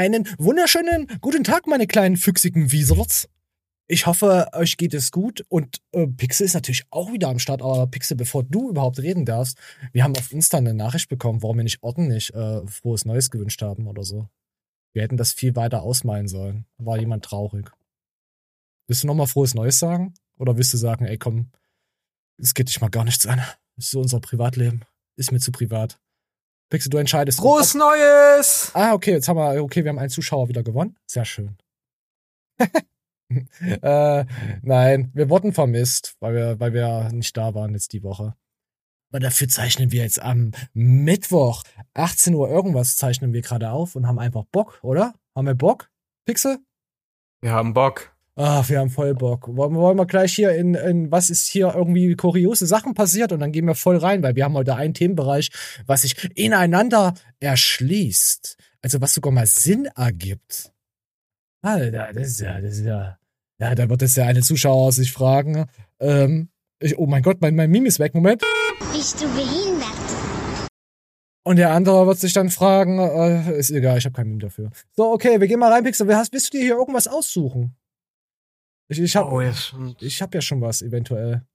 Einen wunderschönen guten Tag, meine kleinen füchsigen Wieserts. Ich hoffe, euch geht es gut und äh, Pixel ist natürlich auch wieder am Start. Aber Pixel, bevor du überhaupt reden darfst, wir haben auf Insta eine Nachricht bekommen, warum wir nicht ordentlich äh, frohes Neues gewünscht haben oder so. Wir hätten das viel weiter ausmalen sollen. War jemand traurig. Willst du nochmal frohes Neues sagen? Oder willst du sagen, ey komm, es geht dich mal gar nichts an. Das ist so unser Privatleben. Ist mir zu privat. Pixel, du entscheidest. Frohes Neues! Ah, okay, jetzt haben wir, okay, wir haben einen Zuschauer wieder gewonnen. Sehr schön. äh, nein, wir wurden vermisst, weil wir, weil wir nicht da waren jetzt die Woche. Aber dafür zeichnen wir jetzt am Mittwoch, 18 Uhr irgendwas zeichnen wir gerade auf und haben einfach Bock, oder? Haben wir Bock, Pixel? Wir haben Bock. Ach, wir haben voll Bock. Wollen, wollen wir gleich hier in, in, was ist hier irgendwie kuriose Sachen passiert und dann gehen wir voll rein, weil wir haben heute einen Themenbereich, was sich ineinander erschließt. Also was sogar mal Sinn ergibt. Alter, das ist ja, das ist ja, ja, da wird jetzt der eine Zuschauer sich fragen, ähm, ich, oh mein Gott, mein, mein Meme ist weg, Moment. Bist du behindert? Und der andere wird sich dann fragen, äh, ist egal, ich habe kein Meme dafür. So, okay, wir gehen mal rein, Pixel. Willst du dir hier irgendwas aussuchen? Ich, ich habe Oh, ja, ich hab ja schon was, eventuell.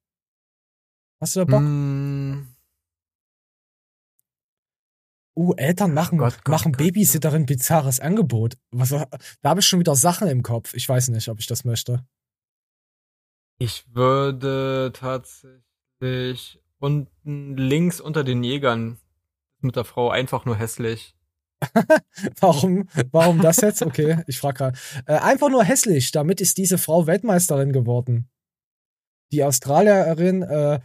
Hast du da Bock? Mm, Uh, Eltern machen, Gott, Gott, machen Gott, Babysitterin bizarres Angebot. Was, da habe ich schon wieder Sachen im Kopf. Ich weiß nicht, ob ich das möchte. ich würde tatsächlich unten links unter den Jägern mit der Frau einfach nur hässlich. Warum, warum das jetzt? Okay, ich frage gerade. Äh, einfach nur hässlich. Damit ist diese Frau Weltmeisterin geworden. Die Australierin, äh,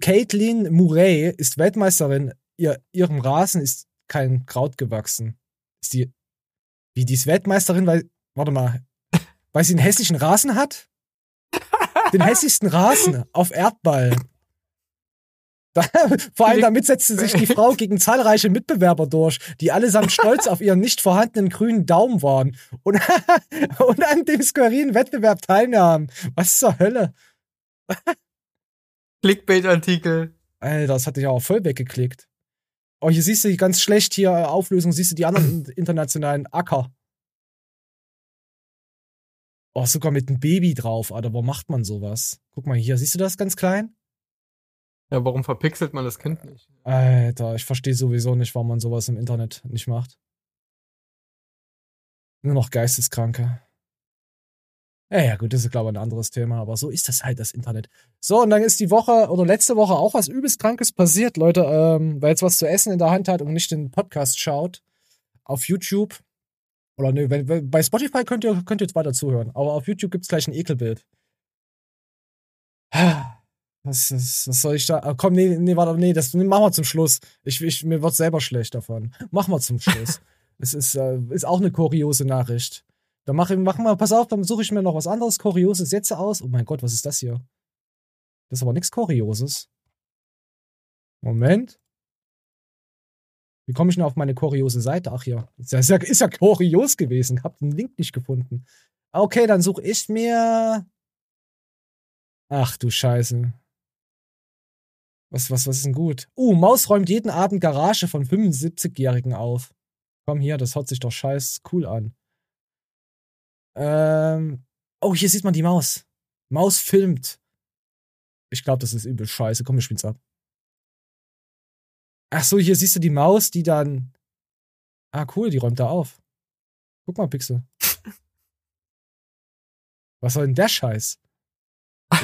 Caitlin Murray ist Weltmeisterin. Ihr, ihrem Rasen ist kein Kraut gewachsen. Ist die, wie die ist Weltmeisterin, weil, warte mal, weil sie einen hässlichen Rasen hat? Den hässlichsten Rasen auf Erdball. Vor allem damit setzte sich die Frau gegen zahlreiche Mitbewerber durch, die allesamt stolz auf ihren nicht vorhandenen grünen Daumen waren und, und an dem skurrilen Wettbewerb teilnahmen. Was zur Hölle? Clickbait-Artikel. Alter, das hatte ich auch voll weggeklickt. Oh, hier siehst du ganz schlecht hier äh, Auflösung, siehst du die anderen internationalen Acker. Oh, sogar mit einem Baby drauf, Alter, warum macht man sowas? Guck mal hier, siehst du das ganz klein? Ja, warum verpixelt man das Kind nicht? Alter, ich verstehe sowieso nicht, warum man sowas im Internet nicht macht. Nur noch Geisteskranke. Ja, ja, gut, das ist, glaube ich, ein anderes Thema, aber so ist das halt, das Internet. So, und dann ist die Woche oder letzte Woche auch was übelst Krankes passiert, Leute, ähm, wer jetzt was zu essen in der Hand hat und nicht den Podcast schaut, auf YouTube, oder nö, bei Spotify könnt ihr, könnt ihr jetzt weiter zuhören, aber auf YouTube gibt's gleich ein Ekelbild. Was, was, was soll ich da? Ah, komm, nee, nee, warte, nee, das nee, machen wir zum Schluss. Ich, ich, mir wird selber schlecht davon. Machen wir zum Schluss. es ist, äh, ist auch eine kuriose Nachricht. Dann mach, mach mal, pass auf, dann suche ich mir noch was anderes Kurioses jetzt aus. Oh mein Gott, was ist das hier? Das ist aber nichts Kurioses. Moment. Wie komme ich denn auf meine kuriose Seite? Ach ja, ist ja, ist ja, ist ja kurios gewesen. Hab den Link nicht gefunden. Okay, dann suche ich mir. Ach du Scheiße. Was, was, was ist denn gut? Uh, Maus räumt jeden Abend Garage von 75-Jährigen auf. Komm hier, das hört sich doch scheiß cool an. Ähm, oh, hier sieht man die Maus. Maus filmt. Ich glaube, das ist übel scheiße. Komm, wir spielen's ab. Ach so, hier siehst du die Maus, die dann. Ah, cool, die räumt da auf. Guck mal, Pixel. Was soll denn der Scheiß?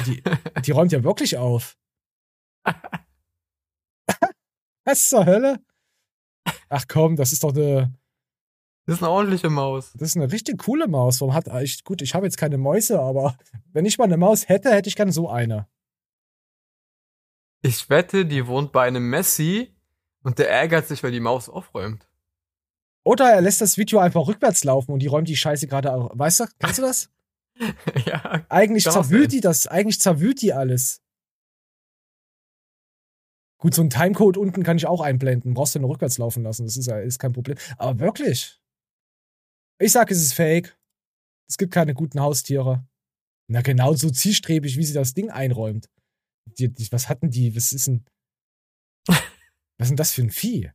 Die, die räumt ja wirklich auf. Was zur Hölle? Ach komm, das ist doch eine. Das ist eine ordentliche Maus. Das ist eine richtig coole Maus. Warum hat ich, gut, ich habe jetzt keine Mäuse, aber wenn ich mal eine Maus hätte, hätte ich gerne so eine. Ich wette, die wohnt bei einem Messi und der ärgert sich, weil die Maus aufräumt. Oder er lässt das Video einfach rückwärts laufen und die räumt die Scheiße gerade auf. Weißt du, kennst du das? ja. Eigentlich zerwühlt die das, eigentlich zerwühlt die alles. Gut, so ein Timecode unten kann ich auch einblenden. Brauchst du nur rückwärts laufen lassen. Das ist ja ist kein Problem. Aber wirklich. Ich sag, es ist fake. Es gibt keine guten Haustiere. Na, genau so zielstrebig, wie sie das Ding einräumt. Die, die, was hatten die? Was ist denn. Was ist denn das für ein Vieh?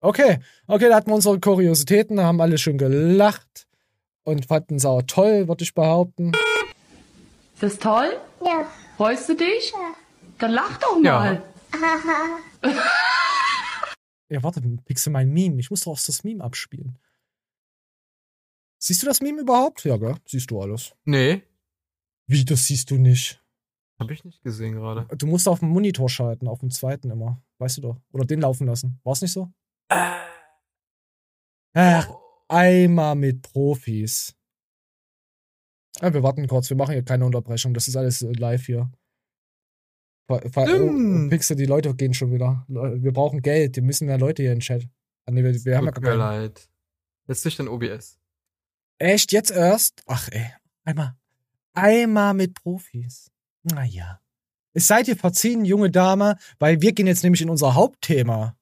Okay, okay, da hatten wir unsere Kuriositäten, haben alle schön gelacht und fanden es auch toll, würde ich behaupten. Ist das toll? Ja. Freust du dich? Ja. Dann lach doch mal. Ja, warte, Pixel mein Meme. Ich muss doch auch das Meme abspielen. Siehst du das Meme überhaupt? Ja, gell? Siehst du alles. Nee, Wie, das siehst du nicht? habe ich nicht gesehen gerade. Du musst auf dem Monitor schalten, auf dem zweiten immer. Weißt du doch. Oder den laufen lassen. War's nicht so? Ach, einmal mit Profis. Ja, wir warten kurz, wir machen hier keine Unterbrechung. Das ist alles äh, live hier. Ver- ver- Stimmt. oh, Pixel, die Leute gehen schon wieder. Wir brauchen Geld, wir müssen mehr Leute hier in den Chat. Ah, nee, wir, wir haben ja mir leid. Jetzt durch den OBS. Echt, jetzt erst? Ach ey, einmal. Einmal mit Profis. Naja. Es seid ihr verziehen, junge Dame, weil wir gehen jetzt nämlich in unser Hauptthema.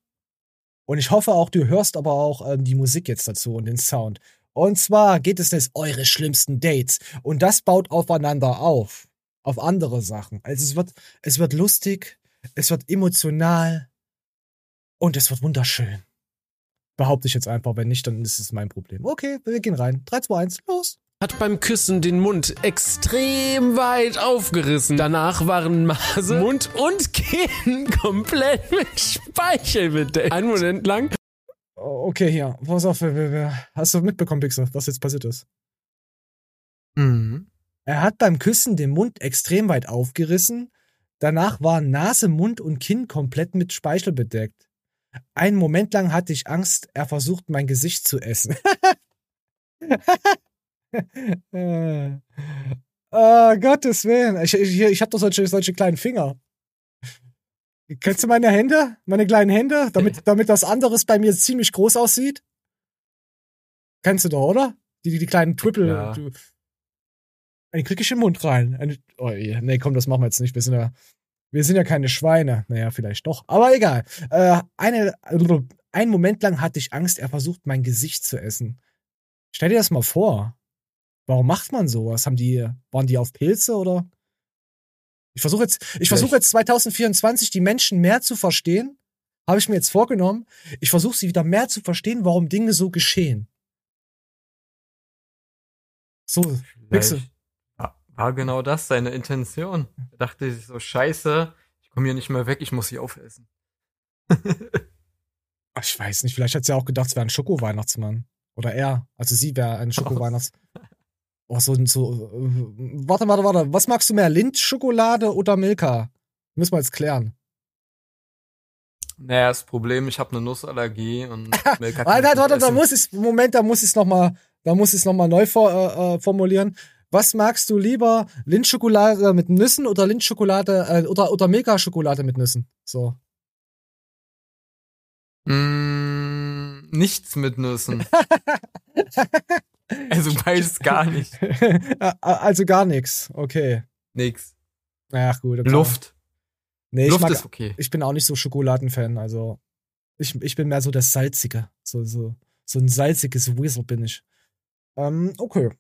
Und ich hoffe auch, du hörst aber auch ähm, die Musik jetzt dazu und den Sound. Und zwar geht es jetzt eure schlimmsten Dates. Und das baut aufeinander auf. Auf andere Sachen. Also es wird, es wird lustig, es wird emotional und es wird wunderschön. Behaupte ich jetzt einfach. Wenn nicht, dann ist es mein Problem. Okay, wir gehen rein. 3, 2, 1, los. hat beim Küssen den Mund extrem weit aufgerissen. Danach waren Nase, Mund und Kinn komplett mit Speichel bedeckt. Einen Moment lang Oh, Okay, hier. Pass auf. Hast du mitbekommen, Pixel, was jetzt passiert ist? Mhm. Er hat beim Küssen den Mund extrem weit aufgerissen. Danach waren Nase, Mund und Kinn komplett mit Speichel bedeckt. Einen Moment lang hatte ich Angst, er versucht, mein Gesicht zu essen. äh, oh, Gottes Willen. Ich, ich, ich habe doch solche, solche kleinen Finger. Kennst du meine Hände? Meine kleinen Hände? Damit, damit das anderes bei mir ziemlich groß aussieht? Kennst du doch, oder? Die, die, die kleinen Triple. Ja. Einen krieg ich im Mund rein. Eine, oh, nee, komm, das machen wir jetzt nicht. Wir sind ja, wir sind ja keine Schweine. Naja, vielleicht doch. Aber egal. Äh, eine, einen Moment lang hatte ich Angst, er versucht, mein Gesicht zu essen. Stell dir das mal vor. Warum macht man sowas? Haben die, waren die auf Pilze oder? Ich versuche jetzt, ich versuche jetzt 2024 die Menschen mehr zu verstehen. Habe ich mir jetzt vorgenommen. Ich versuche sie wieder mehr zu verstehen, warum Dinge so geschehen. So, Pixel. War, war genau das seine Intention. Er dachte sich so, scheiße, ich komme hier nicht mehr weg, ich muss sie aufessen. Ich weiß nicht, vielleicht hat sie auch gedacht, es wäre ein Schoko-Weihnachtsmann. Oder er. Also sie wäre ein Schoko-Weihnachts. Oh, so, so. äh, Warte, warte, warte. Was magst du mehr? Lindt-Schokolade oder Milka? Müssen wir jetzt klären. Naja, das Problem, ich habe eine Nussallergie und Milka Warte, warte, warte, da muss ich, Moment, da muss ich es nochmal, da muss ich es nochmal neu vor, äh, äh, formulieren. Was magst du lieber? Lindt-Schokolade mit Nüssen oder Lindt-Schokolade, äh, oder, oder Milka-Schokolade mit Nüssen? So. Mm, nichts mit Nüssen. also beides gar nicht. Also gar nichts. Okay. Nix. Ach gut. okay. Luft. Nee, ich Luft mag, ist okay. ich bin auch nicht so Schokoladenfan, also ich, ich bin mehr so das Salzige. So, so, so ein salziges Wizard bin ich. Ähm, okay.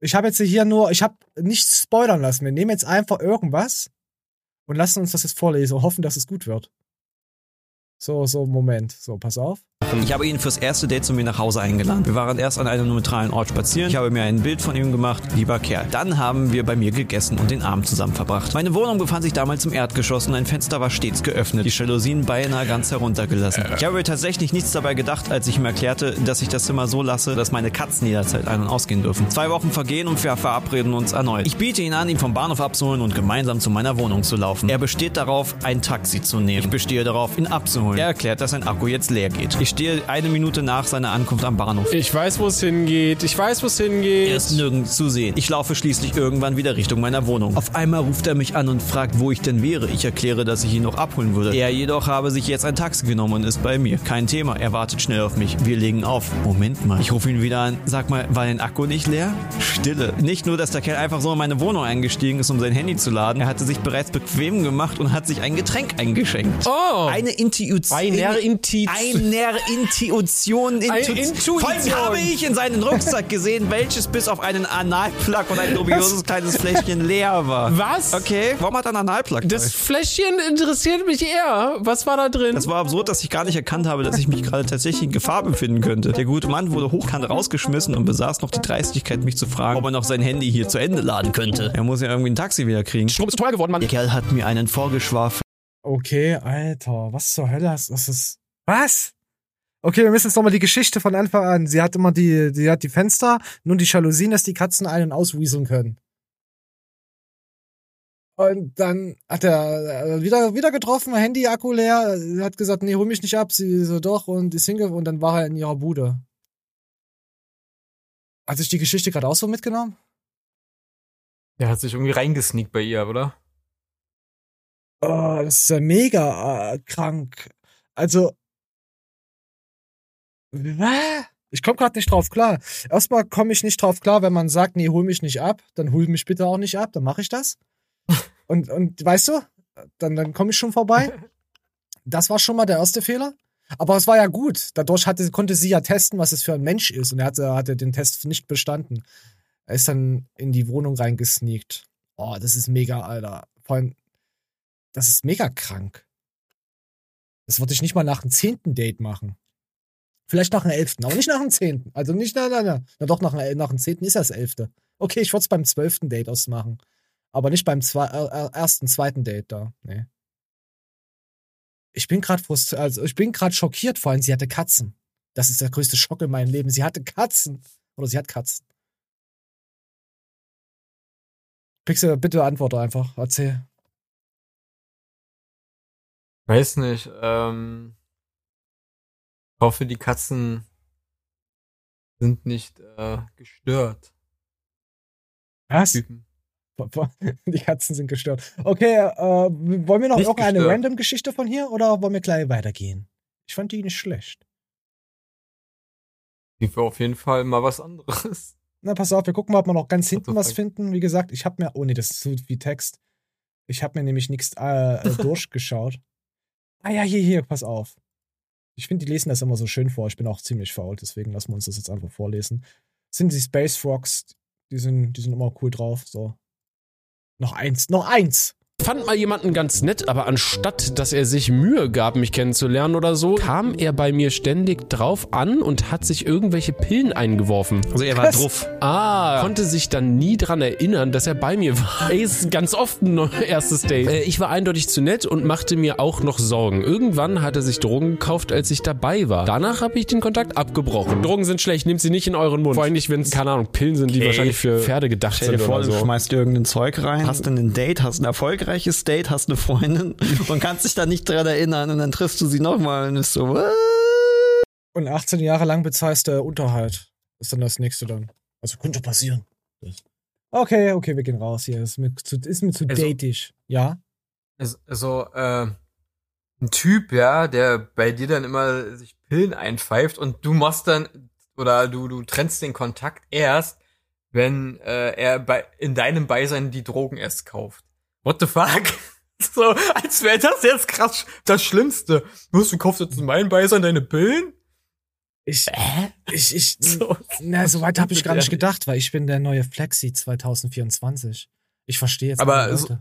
Ich habe jetzt hier nur, ich habe nichts spoilern lassen. Wir nehmen jetzt einfach irgendwas und lassen uns das jetzt vorlesen und hoffen, dass es gut wird. So, so, Moment. So, pass auf. Ich habe ihn fürs erste Date zu mir nach Hause eingeladen. Wir waren erst an einem neutralen Ort spazieren. Ich habe mir ein Bild von ihm gemacht. Lieber Kerl. Dann haben wir bei mir gegessen und den Abend zusammen verbracht. Meine Wohnung befand sich damals im Erdgeschoss und ein Fenster war stets geöffnet. Die Jalousien beinahe ganz heruntergelassen. Ich habe tatsächlich nichts dabei gedacht, als ich ihm erklärte, dass ich das Zimmer so lasse, dass meine Katzen jederzeit ein- und ausgehen dürfen. Zwei Wochen vergehen und wir verabreden uns erneut. Ich biete ihn an, ihn vom Bahnhof abzuholen und gemeinsam zu meiner Wohnung zu laufen. Er besteht darauf, ein Taxi zu nehmen. Ich bestehe darauf, ihn abzuholen. Er erklärt, dass sein Akku jetzt leer geht. Ich stehe eine Minute nach seiner Ankunft am Bahnhof. Ich weiß, wo es hingeht. Ich weiß, wo es Er hingeht. ist nirgends zu sehen. Ich laufe schließlich irgendwann wieder Richtung meiner Wohnung. Auf einmal ruft er mich an und fragt, wo ich denn wäre. Ich erkläre, dass ich ihn noch abholen würde. Er jedoch habe sich jetzt ein Taxi genommen und ist bei mir. Kein Thema, er wartet schnell auf mich. Wir legen auf. Moment mal. Ich rufe ihn wieder an. Sag mal, war dein Akku nicht leer? Stille. Nicht nur, dass der Kerl einfach so in meine Wohnung eingestiegen ist, um sein Handy zu laden. Er hatte sich bereits bequem gemacht und hat sich ein Getränk eingeschenkt. Oh. Eine Intuition. Einer Inti. Einer Intuition. Intu Intuition. Vor allem habe ich in seinen Rucksack gesehen, welches bis auf einen Analplug und ein dubioses kleines Fläschchen leer war. Was? Okay, warum hat er einen Analplug? Das? Fläschchen interessiert mich eher. Was war da drin? Das war absurd, dass ich gar nicht erkannt habe, dass ich mich gerade tatsächlich in Gefahr befinden könnte. Der gute Mann wurde hochkant rausgeschmissen und besaß noch die Dreistigkeit, mich zu fragen, ob er noch sein Handy hier zu Ende laden könnte. Er muss ja irgendwie ein Taxi wieder kriegen. Strom ist teuer geworden, Mann. Der Kerl hat mir einen vorgeschwafelt. Okay, Alter, was zur Hölle ist das? Ist, was? Okay, wir müssen jetzt nochmal die Geschichte von Anfang an. Sie hat immer die, sie hat die Fenster, nun die Jalousien, dass die Katzen ein- und auswieseln können. Und dann hat er äh, wieder, wieder getroffen, Handy, Akku leer, hat gesagt, nee, hol mich nicht ab, sie so doch und ist hinge und dann war er in ihrer Bude. Hat sich die Geschichte gerade auch so mitgenommen? Der hat sich irgendwie reingesneakt bei ihr, oder? Oh, das ist ja mega äh, krank. Also. Ich komme gerade nicht drauf klar. Erstmal komme ich nicht drauf klar, wenn man sagt, nee, hol mich nicht ab, dann hol mich bitte auch nicht ab, dann mache ich das. Und, und weißt du, dann, dann komme ich schon vorbei. Das war schon mal der erste Fehler. Aber es war ja gut. Dadurch hatte, konnte sie ja testen, was es für ein Mensch ist. Und er hatte, hatte den Test nicht bestanden. Er ist dann in die Wohnung reingesneakt. Oh, das ist mega, Alter. Vor allem, das ist mega krank. Das würde ich nicht mal nach dem zehnten Date machen. Vielleicht nach dem elften, aber nicht nach dem zehnten. Also nicht, na, na, na. Na doch, nach, dem- nach dem zehnten ist das elfte. Okay, ich würde es beim zwölften Date ausmachen. Aber nicht beim zwei, äh, äh, ersten, zweiten Date da. Nee. Ich bin gerade frustriert, also ich bin gerade schockiert, vor allem sie hatte Katzen. Das ist der größte Schock in meinem Leben. Sie hatte Katzen. Oder sie hat Katzen. Pixel, bitte antworte einfach. Erzähl. Weiß nicht. Ähm, hoffe, die Katzen sind nicht äh, gestört. Was? Typen. Die Katzen sind gestört. Okay, äh, wollen wir noch Nicht irgendeine gestört. random Geschichte von hier oder wollen wir gleich weitergehen? Ich fand die nicht schlecht. Die war auf jeden Fall mal was anderes. Na, pass auf, wir gucken mal, ob wir noch ganz hinten was finden. Wie gesagt, ich habe mir, oh nee, das ist zu viel Text. Ich habe mir nämlich nichts äh, durchgeschaut. Ah ja, hier, hier, pass auf. Ich finde, die lesen das immer so schön vor. Ich bin auch ziemlich faul, deswegen lassen wir uns das jetzt einfach vorlesen. Das sind die Space Frogs, die sind, die sind immer cool drauf. So. Noch eins, noch eins. Fand mal jemanden ganz nett, aber anstatt, dass er sich Mühe gab, mich kennenzulernen oder so, kam er bei mir ständig drauf an und hat sich irgendwelche Pillen eingeworfen. Also er war Was? drauf. Ah, konnte sich dann nie dran erinnern, dass er bei mir war. Ey, ist ganz oft ein erstes Date. Äh, ich war eindeutig zu nett und machte mir auch noch Sorgen. Irgendwann hat er sich Drogen gekauft, als ich dabei war. Danach habe ich den Kontakt abgebrochen. Drogen sind schlecht, nehmt sie nicht in euren Mund. Vor allem nicht, wenn es, keine Ahnung, Pillen sind, die Okay. wahrscheinlich für Pferde gedacht Stell dir sind vor, oder du so. schmeißt dir irgendein Zeug rein, hast dann ein Date, hast ein erfolgreiches Date, hast eine Freundin und kannst dich dann nicht dran erinnern und dann triffst du sie nochmal und ist so, what? Und 18 Jahre lang bezahlst du Unterhalt. Ist dann das nächste dann. Also könnte passieren. Okay, okay, wir gehen raus hier. Ist mir zu, ist mir zu Also- datig. Ja? Also, also äh, ein Typ, ja, der bei dir dann immer sich Pillen einpfeift und du machst dann oder du du trennst den Kontakt erst, wenn äh, er bei in deinem Beisein die Drogen erst kauft. What the fuck? So, als wäre das jetzt krass das Schlimmste. Was, du kaufst jetzt in meinem Beisein deine Pillen? Ich, ich, ich, So. na, so weit habe ich gar nicht gedacht, weil ich bin der neue Flexi 2024. Ich verstehe jetzt Aber so-.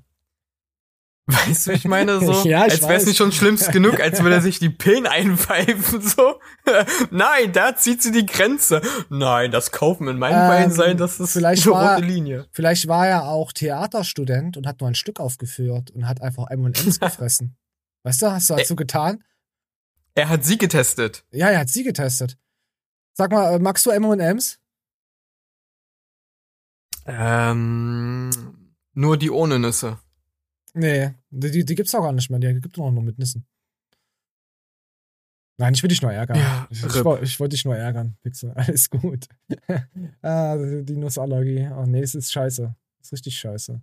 Weißt du, ich meine so, Ja, ich als wäre es nicht schon schlimmst genug, als würde er sich die Pillen einpfeifen, so. Nein, da zieht sie die Grenze. Nein, das Kaufen in meinem Ähm, Bein sein, das ist vielleicht eine war- rote Linie. Vielleicht war er auch Theaterstudent und hat nur ein Stück aufgeführt und hat einfach M&M's gefressen. Weißt du, hast du dazu getan? Er hat sie getestet. Ja, er hat sie getestet. Sag mal, äh, magst du M&M's? Ähm, nur die ohne Nüsse. Nee, die, die, gibt's auch gar nicht mehr. Die gibt es nur mit Nissen. Nein, ich will dich nur ärgern. Ja, ich ich, ich wollte dich nur ärgern, Pixel. Alles gut. ah, die Nussallergie. Oh nee, es ist scheiße. Das ist richtig scheiße.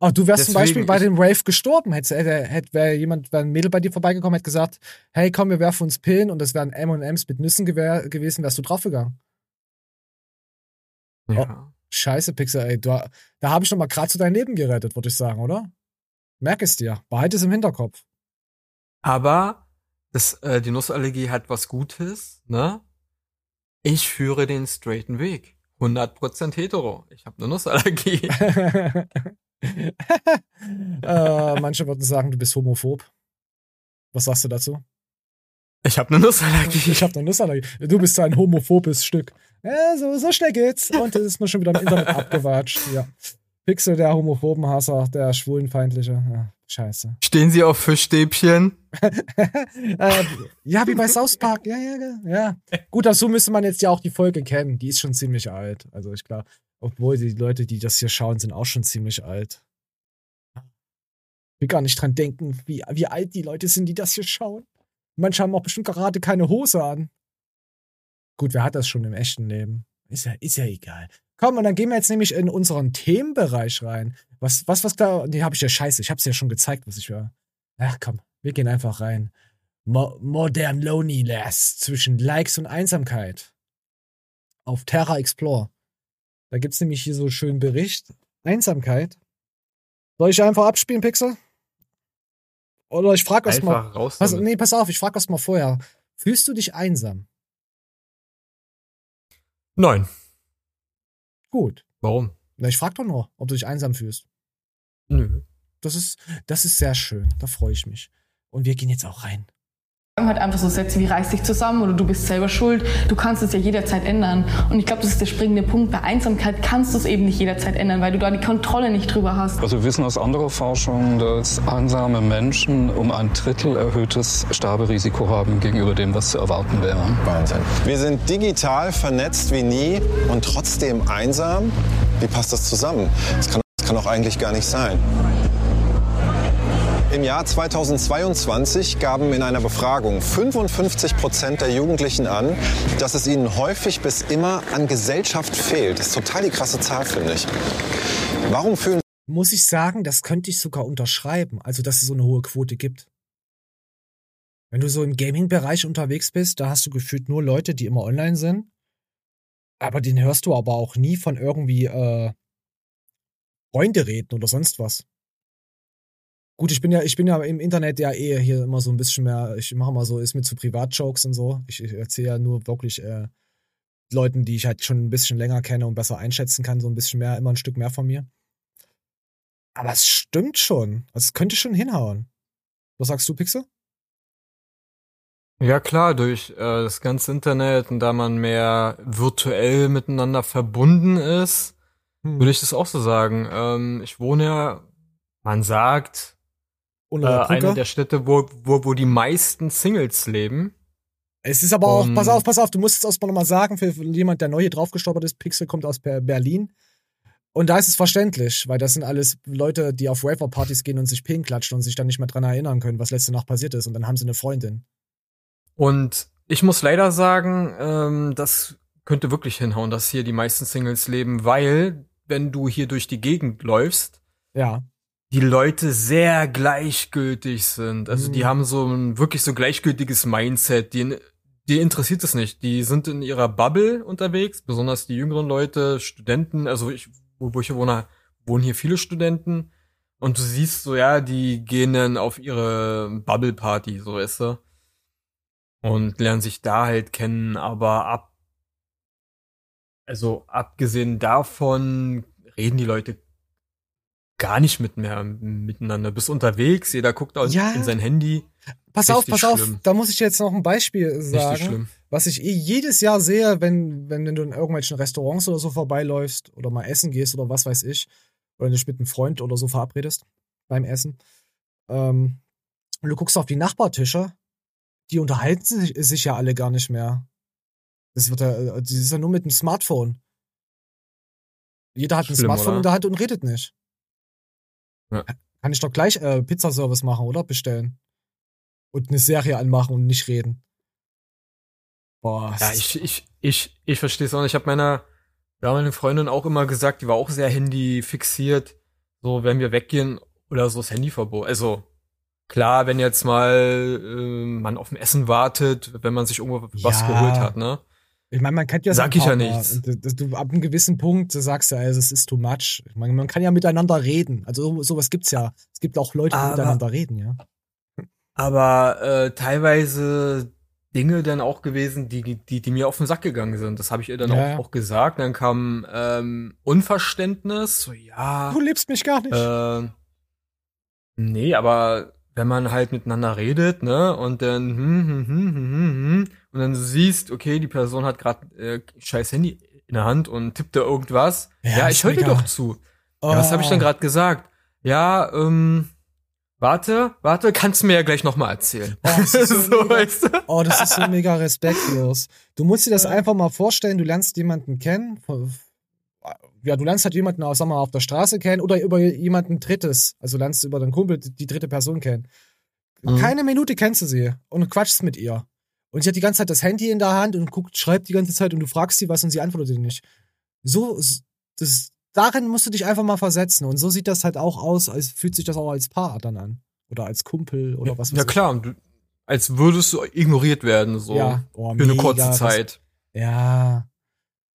Oh, du wärst zum Deswegen, Beispiel bei dem Rave gestorben. Hätte, hätte, hätte wäre jemand, wäre ein Mädel bei dir vorbeigekommen, hätte gesagt, hey, komm, wir werfen uns Pillen und das wären M&M's mit Nüssen gewesen, wärst du draufgegangen. Ja. Scheiße, Pixel, ey. Du, da habe ich noch mal gerade zu dein Leben gerettet, würde ich sagen, oder? Merk es dir. Behalte es im Hinterkopf. Aber das, äh, die Nussallergie hat was Gutes, ne? Ich führe den straighten Weg. 100% hetero. Ich habe eine Nussallergie. äh, manche würden sagen, du bist homophob. Was sagst du dazu? Ich habe eine Nussallergie. Ich habe eine Nussallergie. Du bist ein homophobes Stück. Ja, so, so schnell geht's. Und es ist nur schon wieder im Internet abgewatscht. Ja. Pixel, der homophoben Hasser, der schwulenfeindliche. Ja, scheiße. Stehen Sie auf Fischstäbchen? äh, ja, wie bei South Park. Ja, ja, ja. Gut, dazu müsste man jetzt ja auch die Folge kennen. Die ist schon ziemlich alt. Also ich glaube, obwohl die Leute, die das hier schauen, sind auch schon ziemlich alt. Ich will gar nicht dran denken, wie, wie alt die Leute sind, die das hier schauen. Manche haben auch bestimmt gerade keine Hose an. Gut, wer hat das schon im echten Leben? Ist ja, ist ja egal. Komm, und dann gehen wir jetzt nämlich in unseren Themenbereich rein. Was, was, was da. Nee, hab ich ja scheiße. Ich hab's ja schon gezeigt, was ich war. Ach komm, wir gehen einfach rein. Mo Modern Loneliness zwischen Likes und Einsamkeit. Auf Terra Explore. Da gibt's nämlich hier so einen schönen Bericht. Einsamkeit. Soll ich einfach abspielen, Pixel? Oder ich frage erst mal. raus. Pass, nee, pass auf, ich frage erst mal vorher. Fühlst du dich einsam? Nein. Gut. Warum? Na, ich frage doch nur, ob du dich einsam fühlst. Nö. Das ist, das ist sehr schön. Da freue ich mich. Und wir gehen jetzt auch rein. Halt einfach so Sätze wie reiß dich zusammen oder du bist selber schuld. Du kannst es ja jederzeit ändern. Und ich glaube, das ist der springende Punkt. Bei Einsamkeit kannst du es eben nicht jederzeit ändern, weil du da die Kontrolle nicht drüber hast. Also wir wissen aus anderer Forschung, dass einsame Menschen um ein Drittel erhöhtes Sterberisiko haben gegenüber dem, was zu erwarten wäre. Wahnsinn. Wir sind digital vernetzt wie nie und trotzdem einsam. Wie passt das zusammen? Das kann, das kann doch eigentlich gar nicht sein. Im Jahr 2022 gaben in einer Befragung 55 Prozent der Jugendlichen an, dass es ihnen häufig bis immer an Gesellschaft fehlt. Das ist total die krasse Zahl, finde ich. Warum fühlen Muss ich sagen, das könnte ich sogar unterschreiben. Also, dass es so eine hohe Quote gibt. Wenn du so im Gaming-Bereich unterwegs bist, da hast du gefühlt nur Leute, die immer online sind. Aber den hörst du aber auch nie von irgendwie äh, Freunde reden oder sonst was. Gut, ich bin ja, ich bin ja im Internet ja eh hier immer so ein bisschen mehr, ich mache mal so, ist mit zu Privatjokes und so. Ich, ich erzähle ja nur wirklich äh, Leuten, die ich halt schon ein bisschen länger kenne und besser einschätzen kann, so ein bisschen mehr, immer ein Stück mehr von mir. Aber es stimmt schon. Also es könnte schon hinhauen. Was sagst du, Pixel? Ja klar, durch äh, das ganze Internet und da man mehr virtuell miteinander verbunden ist, Hm. würde ich das auch so sagen. Ähm, ich wohne ja, man sagt, äh, eine der Städte, wo, wo, wo die meisten Singles leben. Es ist aber auch, Um- pass auf, pass auf, du musst es erstmal nochmal sagen, für jemand, der neu hier draufgestolpert ist, Pixel kommt aus Ber- Berlin. Und da ist es verständlich, weil das sind alles Leute, die auf Raver-Partys gehen und sich Pillen klatschen und sich dann nicht mehr dran erinnern können, was letzte Nacht passiert ist. Und dann haben sie eine Freundin. Und ich muss leider sagen, ähm, das könnte wirklich hinhauen, dass hier die meisten Singles leben, weil, wenn du hier durch die Gegend läufst, Ja. Die Leute sehr gleichgültig sind. Also die Mhm. haben so ein wirklich so gleichgültiges Mindset. Die, die interessiert es nicht. Die sind in ihrer Bubble unterwegs, besonders die jüngeren Leute, Studenten. Also ich, wo, wo ich hier wohne, wohnen hier viele Studenten. Und du siehst so, ja, die gehen dann auf ihre Bubble-Party, so weißt du. Und lernen sich da halt kennen, aber ab, also abgesehen davon reden die Leute gar nicht mit mehr miteinander. Bist unterwegs, jeder guckt aus Ja. in sein Handy. Pass auf, Richtig pass auf, schlimm. da muss ich jetzt noch ein Beispiel sagen, was ich eh jedes Jahr sehe, wenn, wenn, wenn du in irgendwelchen Restaurants oder so vorbeiläufst oder mal essen gehst oder was weiß ich, oder dich mit einem Freund oder so verabredest beim Essen. Ähm, und du guckst auf die Nachbartische, die unterhalten sich, sich ja alle gar nicht mehr. Das wird ja, das ist ja nur mit dem Smartphone. Jeder hat ein Schlimm, Smartphone oder? in der Hand und redet nicht. Ja. Kann ich doch gleich äh, Pizzaservice machen, oder? Bestellen. Und eine Serie anmachen und nicht reden. Boah. Ja, ich, ich, ich, ich verstehe es auch nicht. Ich habe meiner damaligen Freundin auch immer gesagt, die war auch sehr Handy fixiert. So, wenn wir weggehen oder so das Handyverbot. Also, klar, wenn jetzt mal äh, man auf dem Essen wartet, wenn man sich irgendwo was Ja. geholt hat, ne? Ich meine, man kennt ja Sag ich ja Partner. nichts. Und das- Du, ab einem gewissen Punkt sagst du, also, es ist too much. Ich meine, man kann ja miteinander reden. Also so- sowas gibt's ja. Es gibt auch Leute, die Aber- miteinander reden, ja. aber äh, teilweise Dinge dann auch gewesen, die, die, die mir auf den Sack gegangen sind. Das habe ich ihr dann Ja. auch, auch gesagt. Dann kam ähm, Unverständnis. So, ja. Du liebst mich gar nicht. Äh, nee, aber wenn man halt miteinander redet, ne, und dann hm, hm, hm, hm, hm, hm, und dann siehst, okay, die Person hat gerade äh, scheiß Handy in der Hand und tippt da irgendwas. Ja, Ja, ich höre dir doch zu. Ja, was habe ich denn gerade gesagt? Ja, ähm, warte, warte, kannst du mir ja gleich noch mal erzählen. Oh, das so so, mega. weißt du? Oh, das ist so mega respektlos. Du musst dir das einfach mal vorstellen, du lernst jemanden kennen. Ja, du lernst halt jemanden aus, sag mal, auf der Straße kennen oder über jemanden Drittes. Also lernst du über deinen Kumpel die dritte Person kennen. Mhm. Keine Minute kennst du sie und quatschst mit ihr. Und sie hat die ganze Zeit das Handy in der Hand und guckt, schreibt die ganze Zeit und du fragst sie was und sie antwortet dir nicht. So, das, darin musst du dich einfach mal versetzen. Und so sieht das halt auch aus, als fühlt sich das auch als Paar dann an. Oder als Kumpel oder was weiß Ja ich. klar, du, als würdest du ignoriert werden, so Ja, oh, für eine mega, kurze das- Zeit. Ja.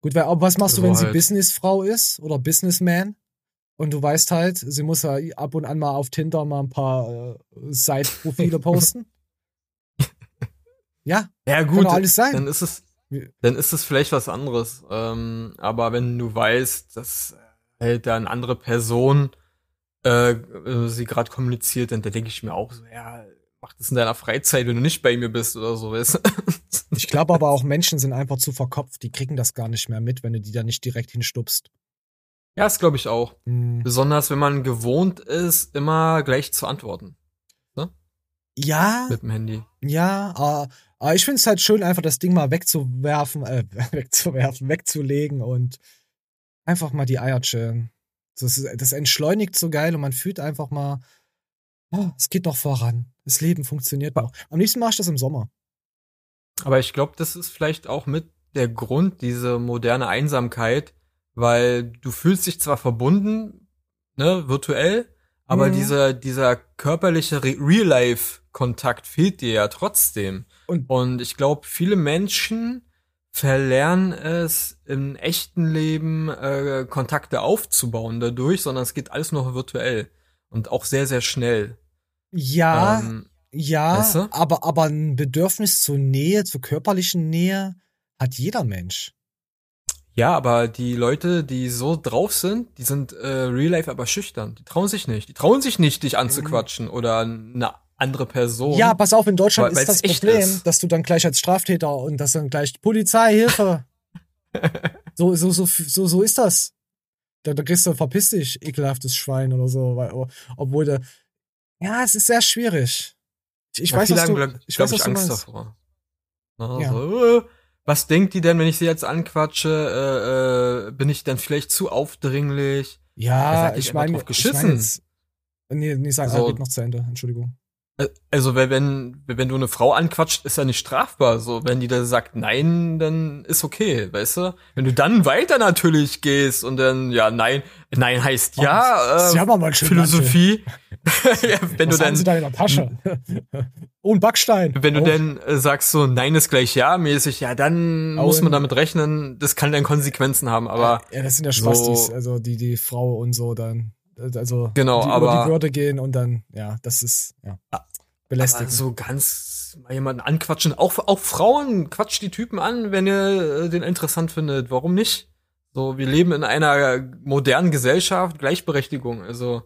Gut, weil, aber was machst du, wenn sie halt- Businessfrau ist oder Businessman? Und du weißt halt, sie muss ja ab und an mal auf Tinder mal ein paar äh, Side-Profile posten. ja, Ja kann gut, doch alles sein. dann ist es, dann ist es vielleicht was anderes. Ähm, aber wenn du weißt, dass halt da eine andere Person äh, äh, sie gerade kommuniziert, dann, dann denke ich mir auch so, ja, mach das in deiner Freizeit, wenn du nicht bei mir bist oder so, weißt du? Ich glaube aber auch, Menschen sind einfach zu verkopft. Die kriegen das gar nicht mehr mit, wenn du die da nicht direkt hinstupst. Ja, das glaube ich auch. Hm. Besonders wenn man gewohnt ist, immer gleich zu antworten Ja, mit dem Handy. ja, aber, aber ich finde es halt schön, einfach das Ding mal wegzuwerfen, äh, wegzuwerfen, wegzulegen und einfach mal die Eier chillen. Das, ist- das entschleunigt so geil und man fühlt einfach mal, oh, es geht noch voran. Das Leben funktioniert noch. Am liebsten mache ich das im Sommer. Aber ich glaube, das ist vielleicht auch mit der Grund, diese moderne Einsamkeit, weil du fühlst dich zwar verbunden, ne, virtuell, aber Mhm. dieser, dieser körperliche Re Real-Life-Kontakt fehlt dir ja trotzdem. Und- Und ich glaube, viele Menschen verlernen es im echten Leben äh, Kontakte aufzubauen dadurch, sondern es geht alles noch virtuell und auch sehr, sehr schnell. Ja, Ähm, ja, weißt du? aber, aber ein Bedürfnis zur Nähe, zur körperlichen Nähe hat jeder Mensch. Ja, aber die Leute, die so drauf sind, die sind äh, real life aber schüchtern. Die trauen sich nicht. Die trauen sich nicht, dich anzuquatschen oder eine andere Person. Ja, pass auf, in Deutschland Weil- ist das Problem, ist. dass du dann gleich als Straftäter und das dann gleich Polizei, Hilfe. so, so, so, so, so ist das. Da, da kriegst du verpiss dich, ekelhaftes Schwein oder so, weil, obwohl du, ja, es ist sehr schwierig. Ich, ich weiß, was du, glaub, ich glaub weiß, was ich, du Angst meinst. davor. Na, Ja. so, äh, was denkt die denn, wenn ich sie jetzt anquatsche? Äh, äh, bin ich dann vielleicht zu aufdringlich? Ja, ich meine, ich geschissen. mein jetzt, nee, nee, sag, So. red noch zu Ende, Entschuldigung. Äh, Also wenn, wenn, wenn du eine Frau anquatscht, ist ja nicht strafbar. So, wenn die da sagt nein, dann ist okay, weißt du? Wenn du dann weiter natürlich gehst und dann, ja, nein, nein heißt ja, Sie äh, schönen Philosophie. ja, wenn Was du haben Sie dann, da in der Tasche? oh, ein Backstein. wenn du oh. dann äh, sagst so, nein ist gleich ja mäßig, ja, dann Au muss man damit rechnen, das kann dann Konsequenzen haben, aber Ja, das sind ja so- Spastis, also die, die Frau und so dann. Also, Genau, die über aber- die Würde gehen und dann, ja, das ist, ja, belästigend. so ganz mal jemanden anquatschen, auch, auch Frauen quatscht die Typen an, wenn ihr äh, den interessant findet. Warum nicht? So, wir leben in einer modernen Gesellschaft, Gleichberechtigung. Also,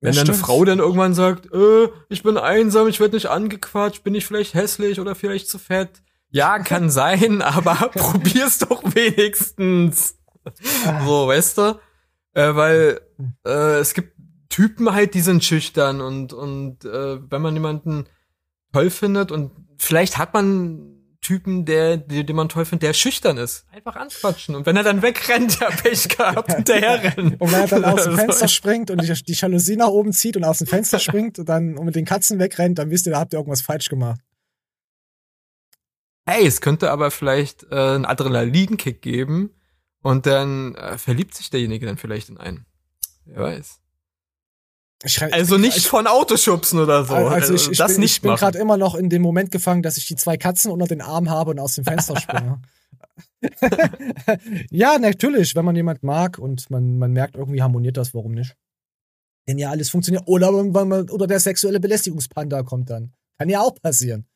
wenn Ja, dann eine stimmt. Frau dann irgendwann sagt, äh, ich bin einsam, ich werde nicht angequatscht, bin ich vielleicht hässlich oder vielleicht zu fett. Ja, kann sein, aber probier's doch wenigstens. Ah. So, weißt du? Äh, weil äh, es gibt Typen halt, die sind schüchtern und, und äh, wenn man jemanden toll findet und vielleicht hat man Typen, der, der, den man toll findet, der schüchtern ist. Einfach anquatschen. Und wenn er dann wegrennt, ja, Pech gehabt, hinterherrennen. Und wenn er dann aus dem Fenster springt und die, die Jalousie nach oben zieht und aus dem Fenster springt und dann und mit den Katzen wegrennt, dann wisst ihr, da habt ihr irgendwas falsch gemacht. Hey, es könnte aber vielleicht äh, einen Adrenalinkick geben und dann äh, verliebt sich derjenige dann vielleicht in einen. Wer weiß. Ich Also ich- nicht ich, von Autoschubsen oder so. also ich, ich das bin, nicht ich bin gerade immer noch in dem Moment gefangen, dass ich die zwei Katzen unter den Arm habe und aus dem Fenster springe. ja, natürlich, wenn man jemand mag und man, man merkt, irgendwie harmoniert das, warum nicht? Wenn ja alles funktioniert. Oder, wenn man, oder der sexuelle Belästigungspanda kommt dann. Kann ja auch passieren.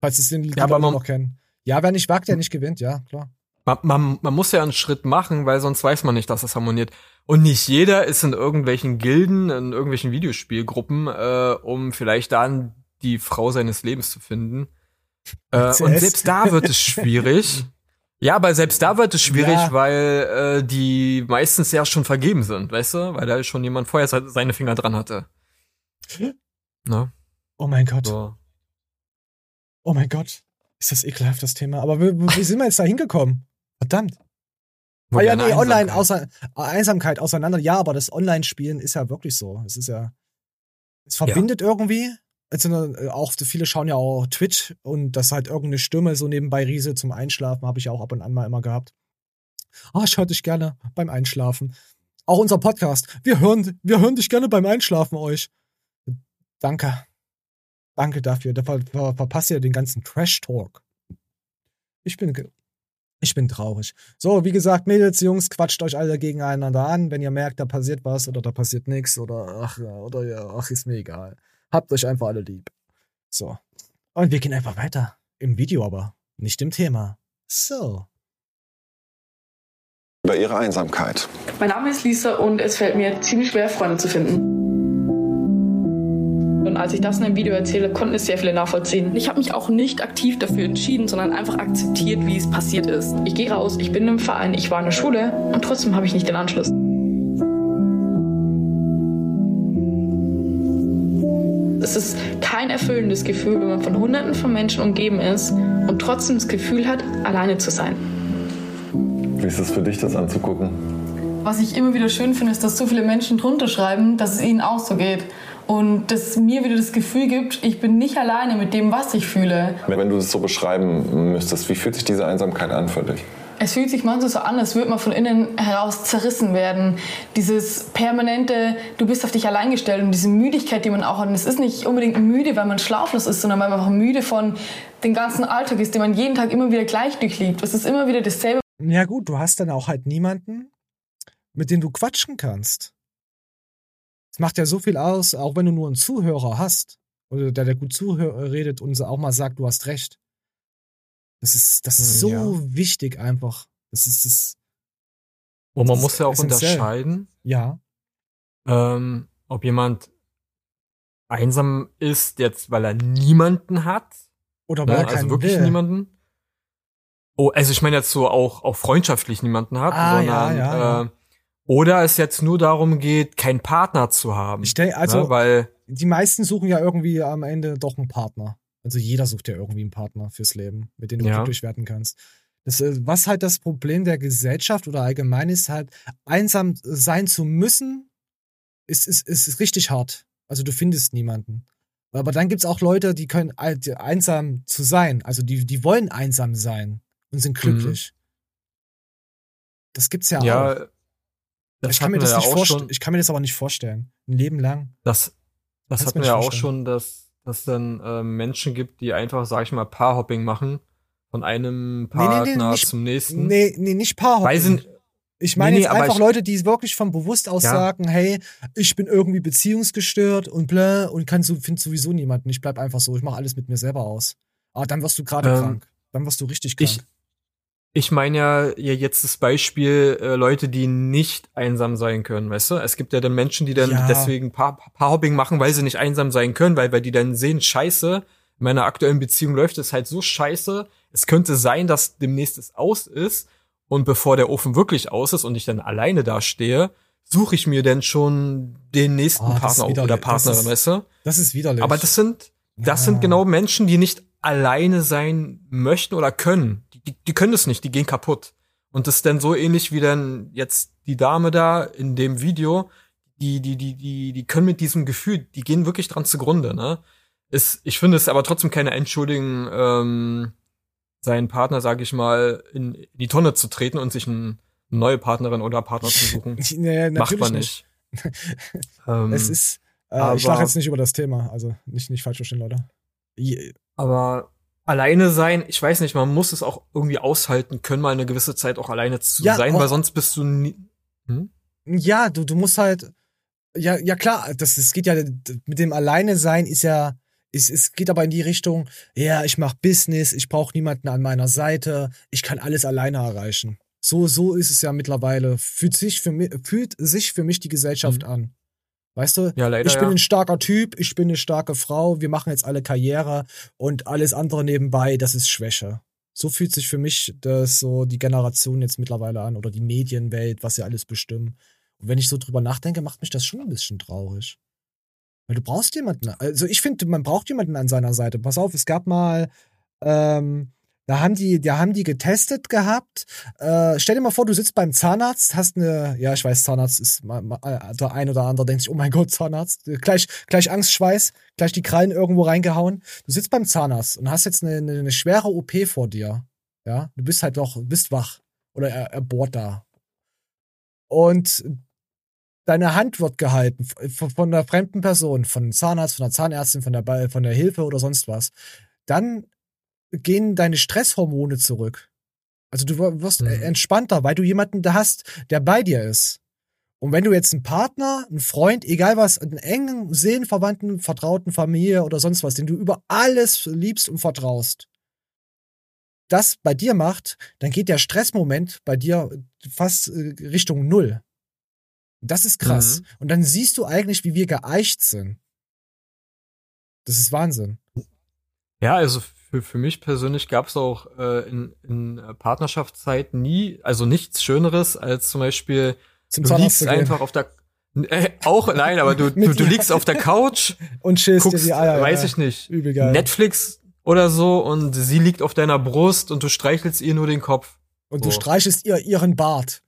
Falls es den Ja, aber man- noch kennen. Ja, wer nicht wagt, der nicht gewinnt, ja, klar. Man, man, man muss ja einen Schritt machen, weil sonst weiß man nicht, dass es harmoniert. Und nicht jeder ist in irgendwelchen Gilden, in irgendwelchen Videospielgruppen, äh, um vielleicht dann die Frau seines Lebens zu finden. Äh, und selbst da wird es schwierig. Ja, aber selbst da wird es schwierig, Ja. weil äh, die meistens ja schon vergeben sind, weißt du? Weil da schon jemand vorher se- seine Finger dran hatte. Ne? Oh mein Gott. So. Oh mein Gott. Ist das ekelhaft, das Thema. Aber wie, wie sind wir jetzt da hingekommen? Verdammt. Wo Ah ja, nee, online, Einsamkeit- außer, Einsamkeit auseinander. Ja, aber das Online-Spielen ist ja wirklich so. Es ist ja, es verbindet irgendwie. Also, auch viele schauen ja auch Twitch und das halt irgendeine Stimme so nebenbei Riese zum Einschlafen habe ich auch ab und an mal immer gehabt. Ah, ich höre dich gerne beim Einschlafen. Auch unser Podcast. Wir hören, wir hören dich gerne beim Einschlafen euch. Danke. Danke dafür. Da ver ver verpasst ihr den ganzen Trash-Talk. Ich bin, ich bin traurig. So, wie gesagt, Mädels, Jungs, quatscht euch alle gegeneinander an, wenn ihr merkt, da passiert was oder da passiert nichts oder ach, ja, oder ja, ach, ist mir egal. Habt euch einfach alle lieb. So. Und wir gehen einfach weiter. Im Video aber, nicht im Thema. So. Über ihre Einsamkeit. Mein Name ist Lisa und es fällt mir ziemlich schwer, Freunde zu finden. Als ich das in einem Video erzähle, konnten es sehr viele nachvollziehen. Ich habe mich auch nicht aktiv dafür entschieden, sondern einfach akzeptiert, wie es passiert ist. Ich gehe raus, ich bin im Verein, ich war in der Schule und trotzdem habe ich nicht den Anschluss. Es ist kein erfüllendes Gefühl, wenn man von Hunderten von Menschen umgeben ist und trotzdem das Gefühl hat, alleine zu sein. Wie ist es für dich, das anzugucken? Was ich immer wieder schön finde, ist, dass so viele Menschen drunter schreiben, dass es ihnen auch so geht. Und dass mir wieder das Gefühl gibt, ich bin nicht alleine mit dem, was ich fühle. Wenn du es so beschreiben müsstest, wie fühlt sich diese Einsamkeit an für dich? Es fühlt sich manchmal so an, als würde man von innen heraus zerrissen werden. Dieses permanente, du bist auf dich allein gestellt und diese Müdigkeit, die man auch hat. Und es ist nicht unbedingt müde, weil man schlaflos ist, sondern weil man einfach müde von dem ganzen Alltag ist, den man jeden Tag immer wieder gleich durchlebt. Es ist immer wieder dasselbe. Ja, gut, du hast dann auch halt niemanden, mit dem du quatschen kannst. Es macht ja so viel aus, auch wenn du nur einen Zuhörer hast, oder der, der gut zuredet und auch mal sagt, du hast recht. Das ist, das ist so Ja. wichtig einfach. Das ist das, Und man Das muss ja auch essentiell. unterscheiden, ja. ähm, ob jemand einsam ist, jetzt weil er niemanden hat, Oder ne? weil er also wirklich will. niemanden. Oh, also ich meine jetzt so auch, auch freundschaftlich niemanden hat, Ah, sondern ja, ja. Äh, oder es jetzt nur darum geht, keinen Partner zu haben. Ich denke, also, ne? weil die meisten suchen ja irgendwie am Ende doch einen Partner. Also jeder sucht ja irgendwie einen Partner fürs Leben, mit dem du Ja. glücklich werden kannst. Das, äh, was halt das Problem der Gesellschaft oder allgemein ist, halt einsam sein zu müssen, ist, ist, ist richtig hart. Also du findest niemanden. Aber dann gibt's auch Leute, die können einsam zu sein. Also die, die wollen einsam sein und sind glücklich. Das gibt's ja, auch. Das Ich kann, mir das nicht ja auch vorstellen. schon. ich kann mir das aber nicht vorstellen. Ein Leben lang. Das, das Kannst hatten wir ja nicht auch schon, dass dass dann äh, Menschen gibt, die einfach, sag ich mal, Paarhopping machen von einem Nee, nee, nee, Partner nicht- zum nächsten. Nee, nee, nicht Paar. Weil sind, Ich meine Nee, nee, jetzt einfach ich- Leute, die wirklich vom Bewusst aus Ja. sagen, hey, ich bin irgendwie beziehungsgestört und bla und kann so, find sowieso niemanden. Ich bleib einfach so, ich mache alles mit mir selber aus. Aber dann wirst du gerade Ähm, krank. Dann wirst du richtig krank. ich, ich meine ja, ja jetzt das Beispiel äh, Leute, die nicht einsam sein können, weißt du? Es gibt ja dann Menschen, die dann Ja. deswegen Paar, Paarhopping machen, weil sie nicht einsam sein können, weil, weil die dann sehen, scheiße, in meiner aktuellen Beziehung läuft es halt so scheiße. Es könnte sein, dass demnächst es aus ist und bevor der Ofen wirklich aus ist und ich dann alleine da stehe, suche ich mir dann schon den nächsten ist Partner oder Partnerin, ist- weißt du? das ist widerlich. Aber das sind, das Ja. sind genau Menschen, die nicht alleine sein möchten oder können. Die, die, können es nicht, die gehen kaputt. Und das ist dann so ähnlich wie dann jetzt die Dame da in dem Video, die, die, die, die, die können mit diesem Gefühl, die gehen wirklich dran zugrunde, ne? Ist, ich finde es aber trotzdem keine Entschuldigung, ähm, seinen Partner, sag ich mal, in die Tonne zu treten und sich ein, eine neue Partnerin oder Partner zu suchen. nee, Macht man nicht. nicht. ähm, Es ist, äh, ich lache jetzt nicht über das Thema, also nicht, nicht falsch verstehen, Leute. Aber alleine sein, ich weiß nicht, man muss es auch irgendwie aushalten können, mal eine gewisse Zeit auch alleine zu Ja, sein, weil sonst bist du nie. Hm? Ja, du, du musst halt, ja, ja klar, das, das geht ja, mit dem Alleine sein ist ja, Es, es geht aber in die Richtung, ja, ich mache Business, ich brauche niemanden an meiner Seite, ich kann alles alleine erreichen. So, so ist es ja mittlerweile. Fühlt sich für mich, fühlt sich für mich die Gesellschaft Mhm. an. Weißt du, Ja, leider, ich bin ja. ein starker Typ, ich bin eine starke Frau, wir machen jetzt alle Karriere und alles andere nebenbei, das ist Schwäche. So fühlt sich für mich das so die Generation jetzt mittlerweile an oder die Medienwelt, was sie alles bestimmen. Und wenn ich so drüber nachdenke, macht mich das schon ein bisschen traurig. Weil du brauchst jemanden. Also ich finde, man braucht jemanden an seiner Seite. Pass auf, es gab mal, ähm, da haben die, da haben die getestet gehabt. Äh, stell dir mal vor, du sitzt beim Zahnarzt, hast eine, ja, ich weiß, Zahnarzt ist, mal, mal, äh, der ein oder andere denkt sich, oh mein Gott, Zahnarzt, Äh, gleich, gleich Angstschweiß, gleich die Krallen irgendwo reingehauen. Du sitzt beim Zahnarzt und hast jetzt eine, eine, schwere OP vor dir. Ja, du bist halt doch, bist wach oder er, er bohrt da. Und deine Hand wird gehalten von, von einer fremden Person, von Zahnarzt, von einer Zahnärztin, von der, von der Hilfe oder sonst was. Dann gehen deine Stresshormone zurück. Also du wirst Mhm. entspannter, weil du jemanden da hast, der bei dir ist. Und wenn du jetzt einen Partner, einen Freund, egal was, einen engen Seelenverwandten, vertrauten Familie oder sonst was, den du über alles liebst und vertraust, das bei dir macht, dann geht der Stressmoment bei dir fast äh, Richtung Null. Das ist krass. Mhm. Und dann siehst du eigentlich, wie wir geeicht sind. Das ist Wahnsinn. Ja, also für, für mich persönlich gab es auch äh, in, in Partnerschaftszeit nie, also nichts Schöneres als zum Beispiel, Zum du Zahnarzt liegst zu gehen einfach auf der, äh, auch, nein, aber du, du, Mit du dir. liegst auf der Couch, und chillst dir guckst, die Eier. weiß ja. ich nicht, Übel geil. Netflix oder so und sie liegt auf deiner Brust und du streichelst ihr nur den Kopf. Und du So. streichelst ihr ihren Bart.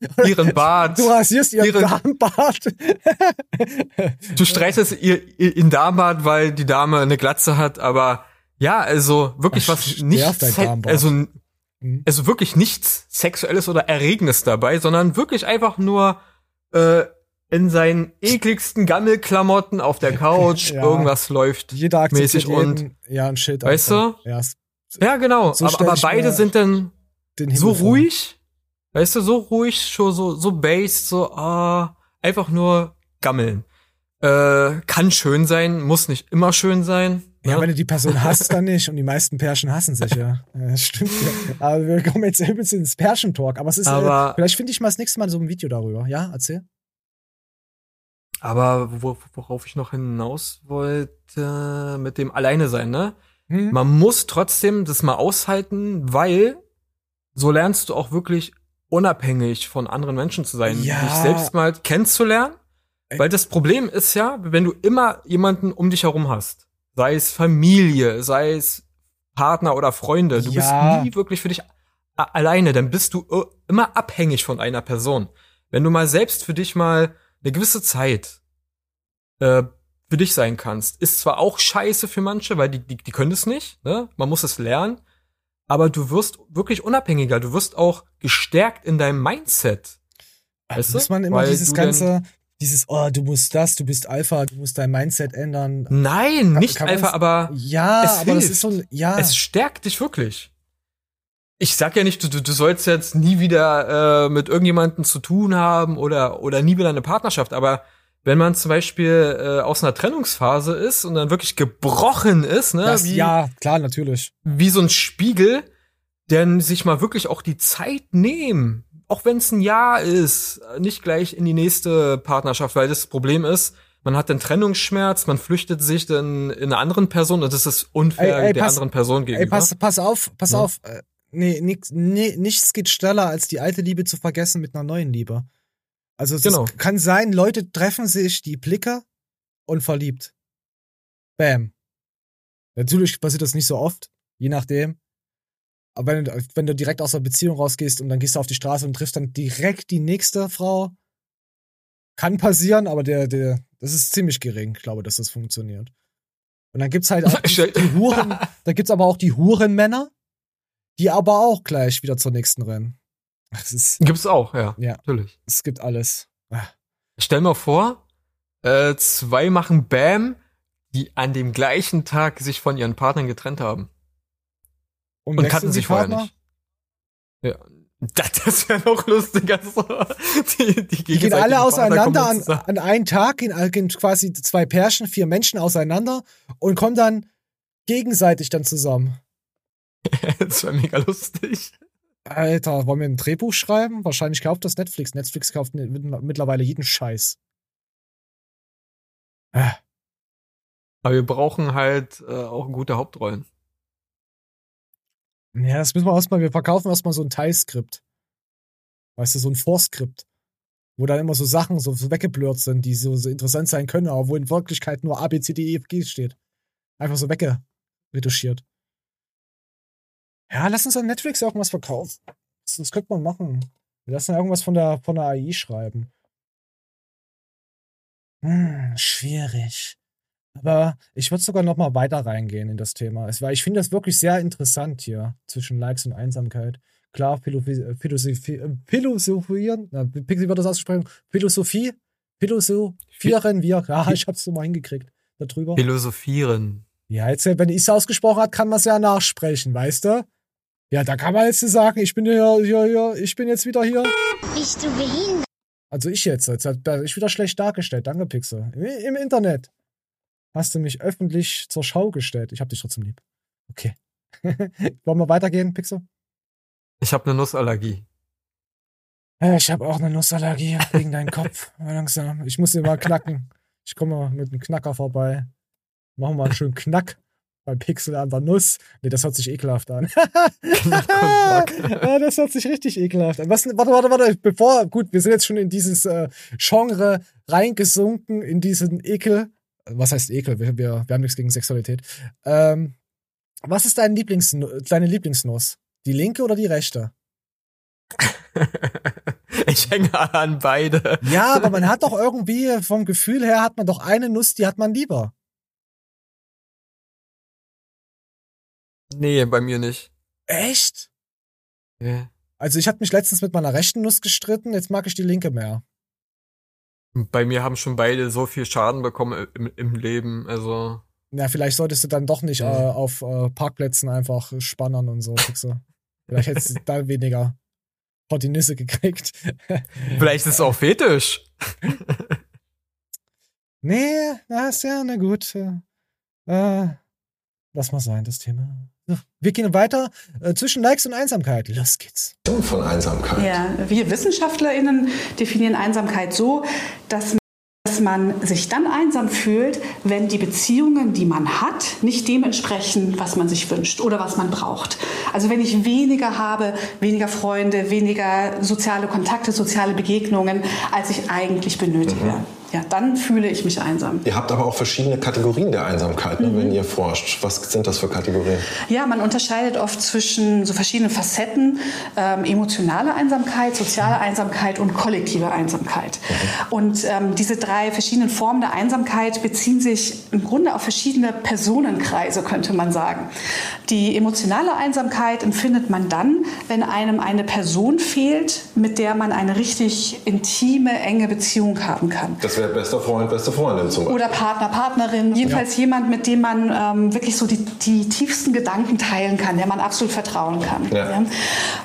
Ihren Bart. Du rasierst ihren Ihren- Darmbart. Du streichelst ihr, ihr in Darmbad, weil die Dame eine Glatze hat, aber ja, also wirklich was nicht, also, Mhm. also wirklich nichts Sexuelles oder Erregendes dabei, sondern wirklich einfach nur äh, in seinen ekligsten Gammelklamotten auf der Couch Ja. irgendwas läuft. Jeder mäßig und- jeden, ja, ein Schild. Weißt du? Ja, Ja, genau. So aber, aber beide sind dann so vor. ruhig, weißt du, so ruhig, schon so, so based, so, ah, einfach nur gammeln. Äh, kann schön sein, muss nicht immer schön sein. Ja, wenn du die Person hasst, dann nicht. Und die meisten Pärchen hassen sich ja. ja das stimmt. Ja. Aber wir kommen jetzt übelst ins Pärchentalk. Aber es ist, äh, Aber- vielleicht finde ich mal das nächste Mal so ein Video darüber. Ja, erzähl. Aber wo, worauf ich noch hinaus wollte, mit dem Alleine sein, ne? Hm? Man muss trotzdem das mal aushalten, weil so lernst du auch wirklich unabhängig von anderen Menschen zu sein, Ja. dich selbst mal kennenzulernen. Weil das Problem ist ja, wenn du immer jemanden um dich herum hast, sei es Familie, sei es Partner oder Freunde, du Ja. bist nie wirklich für dich alleine, dann bist du äh, immer abhängig von einer Person. Wenn du mal selbst für dich mal eine gewisse Zeit äh, für dich sein kannst, ist zwar auch scheiße für manche, weil die, die, die können es nicht, ne? Man muss es lernen, aber du wirst wirklich unabhängiger, du wirst auch gestärkt in deinem Mindset. Weißt du? muss man immer dieses ganze, dieses, oh, du musst das, du bist Alpha, du musst dein Mindset ändern. Nein, nicht kann einfach, aber Ja, es aber das hilft. ist so, ein- ja. es stärkt dich wirklich. Ich sag ja nicht, du, du, sollst jetzt nie wieder äh, mit irgendjemandem zu tun haben oder, oder nie wieder eine Partnerschaft, aber wenn man zum Beispiel äh, aus einer Trennungsphase ist und dann wirklich gebrochen ist, ne, das, wie, ja, klar, natürlich. wie so ein Spiegel, dann sich mal wirklich auch die Zeit nehmen, auch wenn es ein Jahr ist, nicht gleich in die nächste Partnerschaft, weil das Problem ist, man hat den Trennungsschmerz, man flüchtet sich dann in eine anderen Person und das ist unfair Ey, ey, der pass- anderen Person gegenüber. Ey, pass, pass auf, pass Ja. auf. Äh, Nee, nix, nee, nichts geht schneller, als die alte Liebe zu vergessen mit einer neuen Liebe. Also es Genau. kann sein, Leute treffen sich die Blicke und verliebt. Bam. Natürlich passiert das nicht so oft, je nachdem. Aber wenn, du- wenn du direkt aus der Beziehung rausgehst und dann gehst du auf die Straße und triffst dann direkt die nächste Frau, kann passieren, aber der, der, das ist ziemlich gering, ich glaube, dass das funktioniert. Und dann gibt's halt auch die, die Huren, da gibt's aber auch die Hurenmänner, die aber auch gleich wieder zur nächsten rennen. Es ist, Gibt's auch, ja, Ja. natürlich. es gibt alles. Ah. Stell mal vor, äh, zwei machen Bam, die an dem gleichen Tag sich von ihren Partnern getrennt haben. Und wechseln kannten sich vorher nicht. Ja. Das, das wäre noch lustiger. So. Die, die, die gehen alle auseinander an, an einen Tag, gehen, gehen quasi zwei Pärchen, vier Menschen auseinander und kommen dann gegenseitig dann zusammen. das wäre mega lustig. Alter, wollen wir ein Drehbuch schreiben? Wahrscheinlich kauft das Netflix. Netflix kauft mittlerweile jeden Scheiß. Ah. Aber wir brauchen halt äh, auch gute Hauptrollen. Ja, das müssen wir erstmal, wir verkaufen erstmal so ein Teilskript. Weißt du, so ein Vorskript. Wo dann immer so Sachen so, weggeblurrt sind, die so, so interessant sein können, aber wo in Wirklichkeit nur A, B, C, D, E, F, G steht. Einfach so weggeretuschiert. Ja, lass uns an Netflix irgendwas verkaufen. Das, das könnte man machen. Wir lassen irgendwas von der, von der AI schreiben. Hm, schwierig. Aber ich würde sogar noch mal weiter reingehen in das Thema. Es war, ich finde das wirklich sehr interessant hier zwischen Likes und Einsamkeit. Klar, Philosophie, Philosophie, Philosophieren, na, Pixie wird das aussprechen, Philosophie, Philosophieren wir. Ja, ich hab's so mal hingekriegt darüber. Philosophieren. Ja, jetzt, wenn ich es ausgesprochen hat, kann man es ja nachsprechen, weißt du? Ja, da kann man jetzt sagen, ich bin hier, hier, hier, ich bin jetzt wieder hier. Bist du behindert? Also ich jetzt, jetzt hat ich wieder schlecht dargestellt. Danke, Pixel. Im, Im, Internet hast du mich öffentlich zur Schau gestellt. Ich hab dich trotzdem lieb. Okay. Wollen wir weitergehen, Pixel? Ich habe eine Nussallergie. Ich habe auch eine Nussallergie wegen deinem Kopf. Langsam. Ich muss dir mal knacken. Ich komme mal mit einem Knacker vorbei. Machen wir mal einen schönen Knack beim Pixel an der Nuss. Nee, das hört sich ekelhaft an. ja, das hört sich richtig ekelhaft an. Was, warte, warte, warte, bevor, gut, wir sind jetzt schon in dieses äh, Genre reingesunken, in diesen Ekel. Was heißt Ekel? Wir, wir, wir haben nichts gegen Sexualität. Ähm, was ist dein Lieblings, deine Lieblingsnuss? Die linke oder die rechte? ich hänge an beide. Ja, aber man hat doch irgendwie, vom Gefühl her hat man doch eine Nuss, die hat man lieber. Nee, bei mir nicht. Echt? Ja. Also ich hatte mich letztens mit meiner rechten Nuss gestritten, jetzt mag ich die linke mehr. Bei mir haben schon beide so viel Schaden bekommen im, im Leben, also. Ja, vielleicht solltest du dann doch nicht äh, auf äh, Parkplätzen einfach spannern und so. vielleicht hättest du da weniger die Nüsse gekriegt. vielleicht ist es auch fetisch. nee, na ist ja, na gut. Äh, lass mal sein, das Thema. Wir gehen weiter äh, zwischen Likes und Einsamkeit. Los geht's. Von Einsamkeit. Ja, wir WissenschaftlerInnen definieren Einsamkeit so, dass dass man sich dann einsam fühlt, wenn die Beziehungen, die man hat, nicht dem entsprechen, was man sich wünscht oder was man braucht. Also wenn ich weniger habe, weniger Freunde, weniger soziale Kontakte, soziale Begegnungen, als ich eigentlich benötige. Mhm ja, dann fühle ich mich einsam. Ihr habt aber auch verschiedene Kategorien der Einsamkeit, ne, mhm. wenn ihr forscht. Was sind das für Kategorien? Ja, man unterscheidet oft zwischen so verschiedenen Facetten, ähm, emotionale Einsamkeit, soziale. Einsamkeit und kollektive Einsamkeit. Mhm. Und ähm, diese drei verschiedenen Formen der Einsamkeit beziehen sich im Grunde auf verschiedene Personenkreise, könnte man sagen. Die emotionale Einsamkeit empfindet man dann, wenn einem eine Person fehlt, mit der man eine richtig intime, enge Beziehung haben kann. Das wäre bester Freund, beste Freundin zum Beispiel. Oder Partner, Partnerin. Jedenfalls ja. jemand, mit dem man ähm, wirklich so die, die, tiefsten Gedanken teilen kann, der man absolut vertrauen kann. Ja. Ja.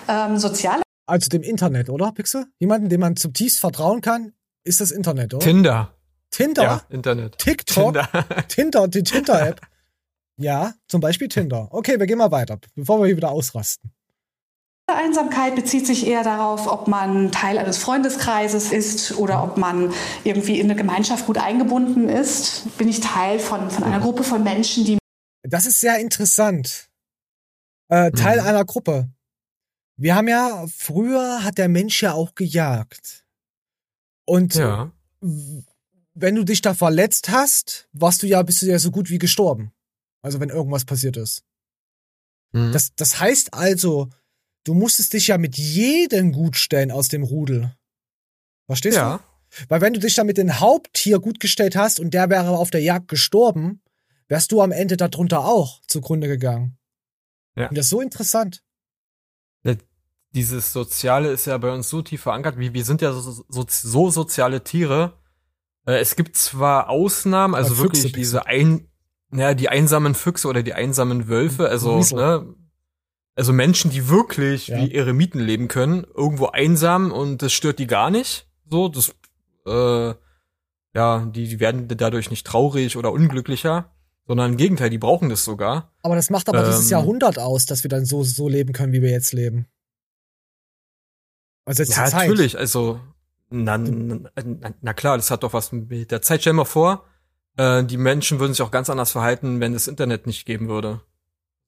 Ähm, soziale also dem Internet, oder, Pixel? Jemanden, dem man zutiefst vertrauen kann, ist das Internet, oder? Tinder. Tinder? Ja, Internet. TikTok? Tinder, Tinder die Tinder-App. ja, zum Beispiel Tinder. Okay, wir gehen mal weiter, bevor wir hier wieder ausrasten. Einsamkeit bezieht sich eher darauf, ob man Teil eines Freundeskreises ist oder ob man irgendwie in eine Gemeinschaft gut eingebunden ist. Bin ich Teil von, von einer Gruppe von Menschen, die. Das ist sehr interessant. Äh, Teil mhm. einer Gruppe. Wir haben ja, früher hat der Mensch ja auch gejagt. Und ja. wenn du dich da verletzt hast, warst du ja, bist du ja so gut wie gestorben. Also wenn irgendwas passiert ist. Mhm. Das, das heißt also, du musstest dich ja mit jedem gut stellen aus dem Rudel. Verstehst ja. du? Weil wenn du dich dann mit dem Haupttier gut gestellt hast und der wäre auf der Jagd gestorben, wärst du am Ende darunter auch zugrunde gegangen. Ja. Und das ist so interessant. Dieses Soziale ist ja bei uns so tief verankert, wie wir sind ja so, so, so soziale Tiere. Äh, es gibt zwar Ausnahmen, also wirklich diese ein, ja, die einsamen Füchse oder die einsamen Wölfe, also, ne, also Menschen, die wirklich Ja. wie Eremiten leben können, irgendwo einsam und das stört die gar nicht. So, das, äh, ja, die, die werden dadurch nicht traurig oder unglücklicher, sondern im Gegenteil, die brauchen das sogar. Aber das macht aber dieses Ähm. Jahrhundert aus, dass wir dann so, so leben können, wie wir jetzt leben. Also jetzt Ja, natürlich, also, na, na, na, na klar, das hat doch was mit der Zeit. Stell dir mal vor, äh, die Menschen würden sich auch ganz anders verhalten, wenn es Internet nicht geben würde.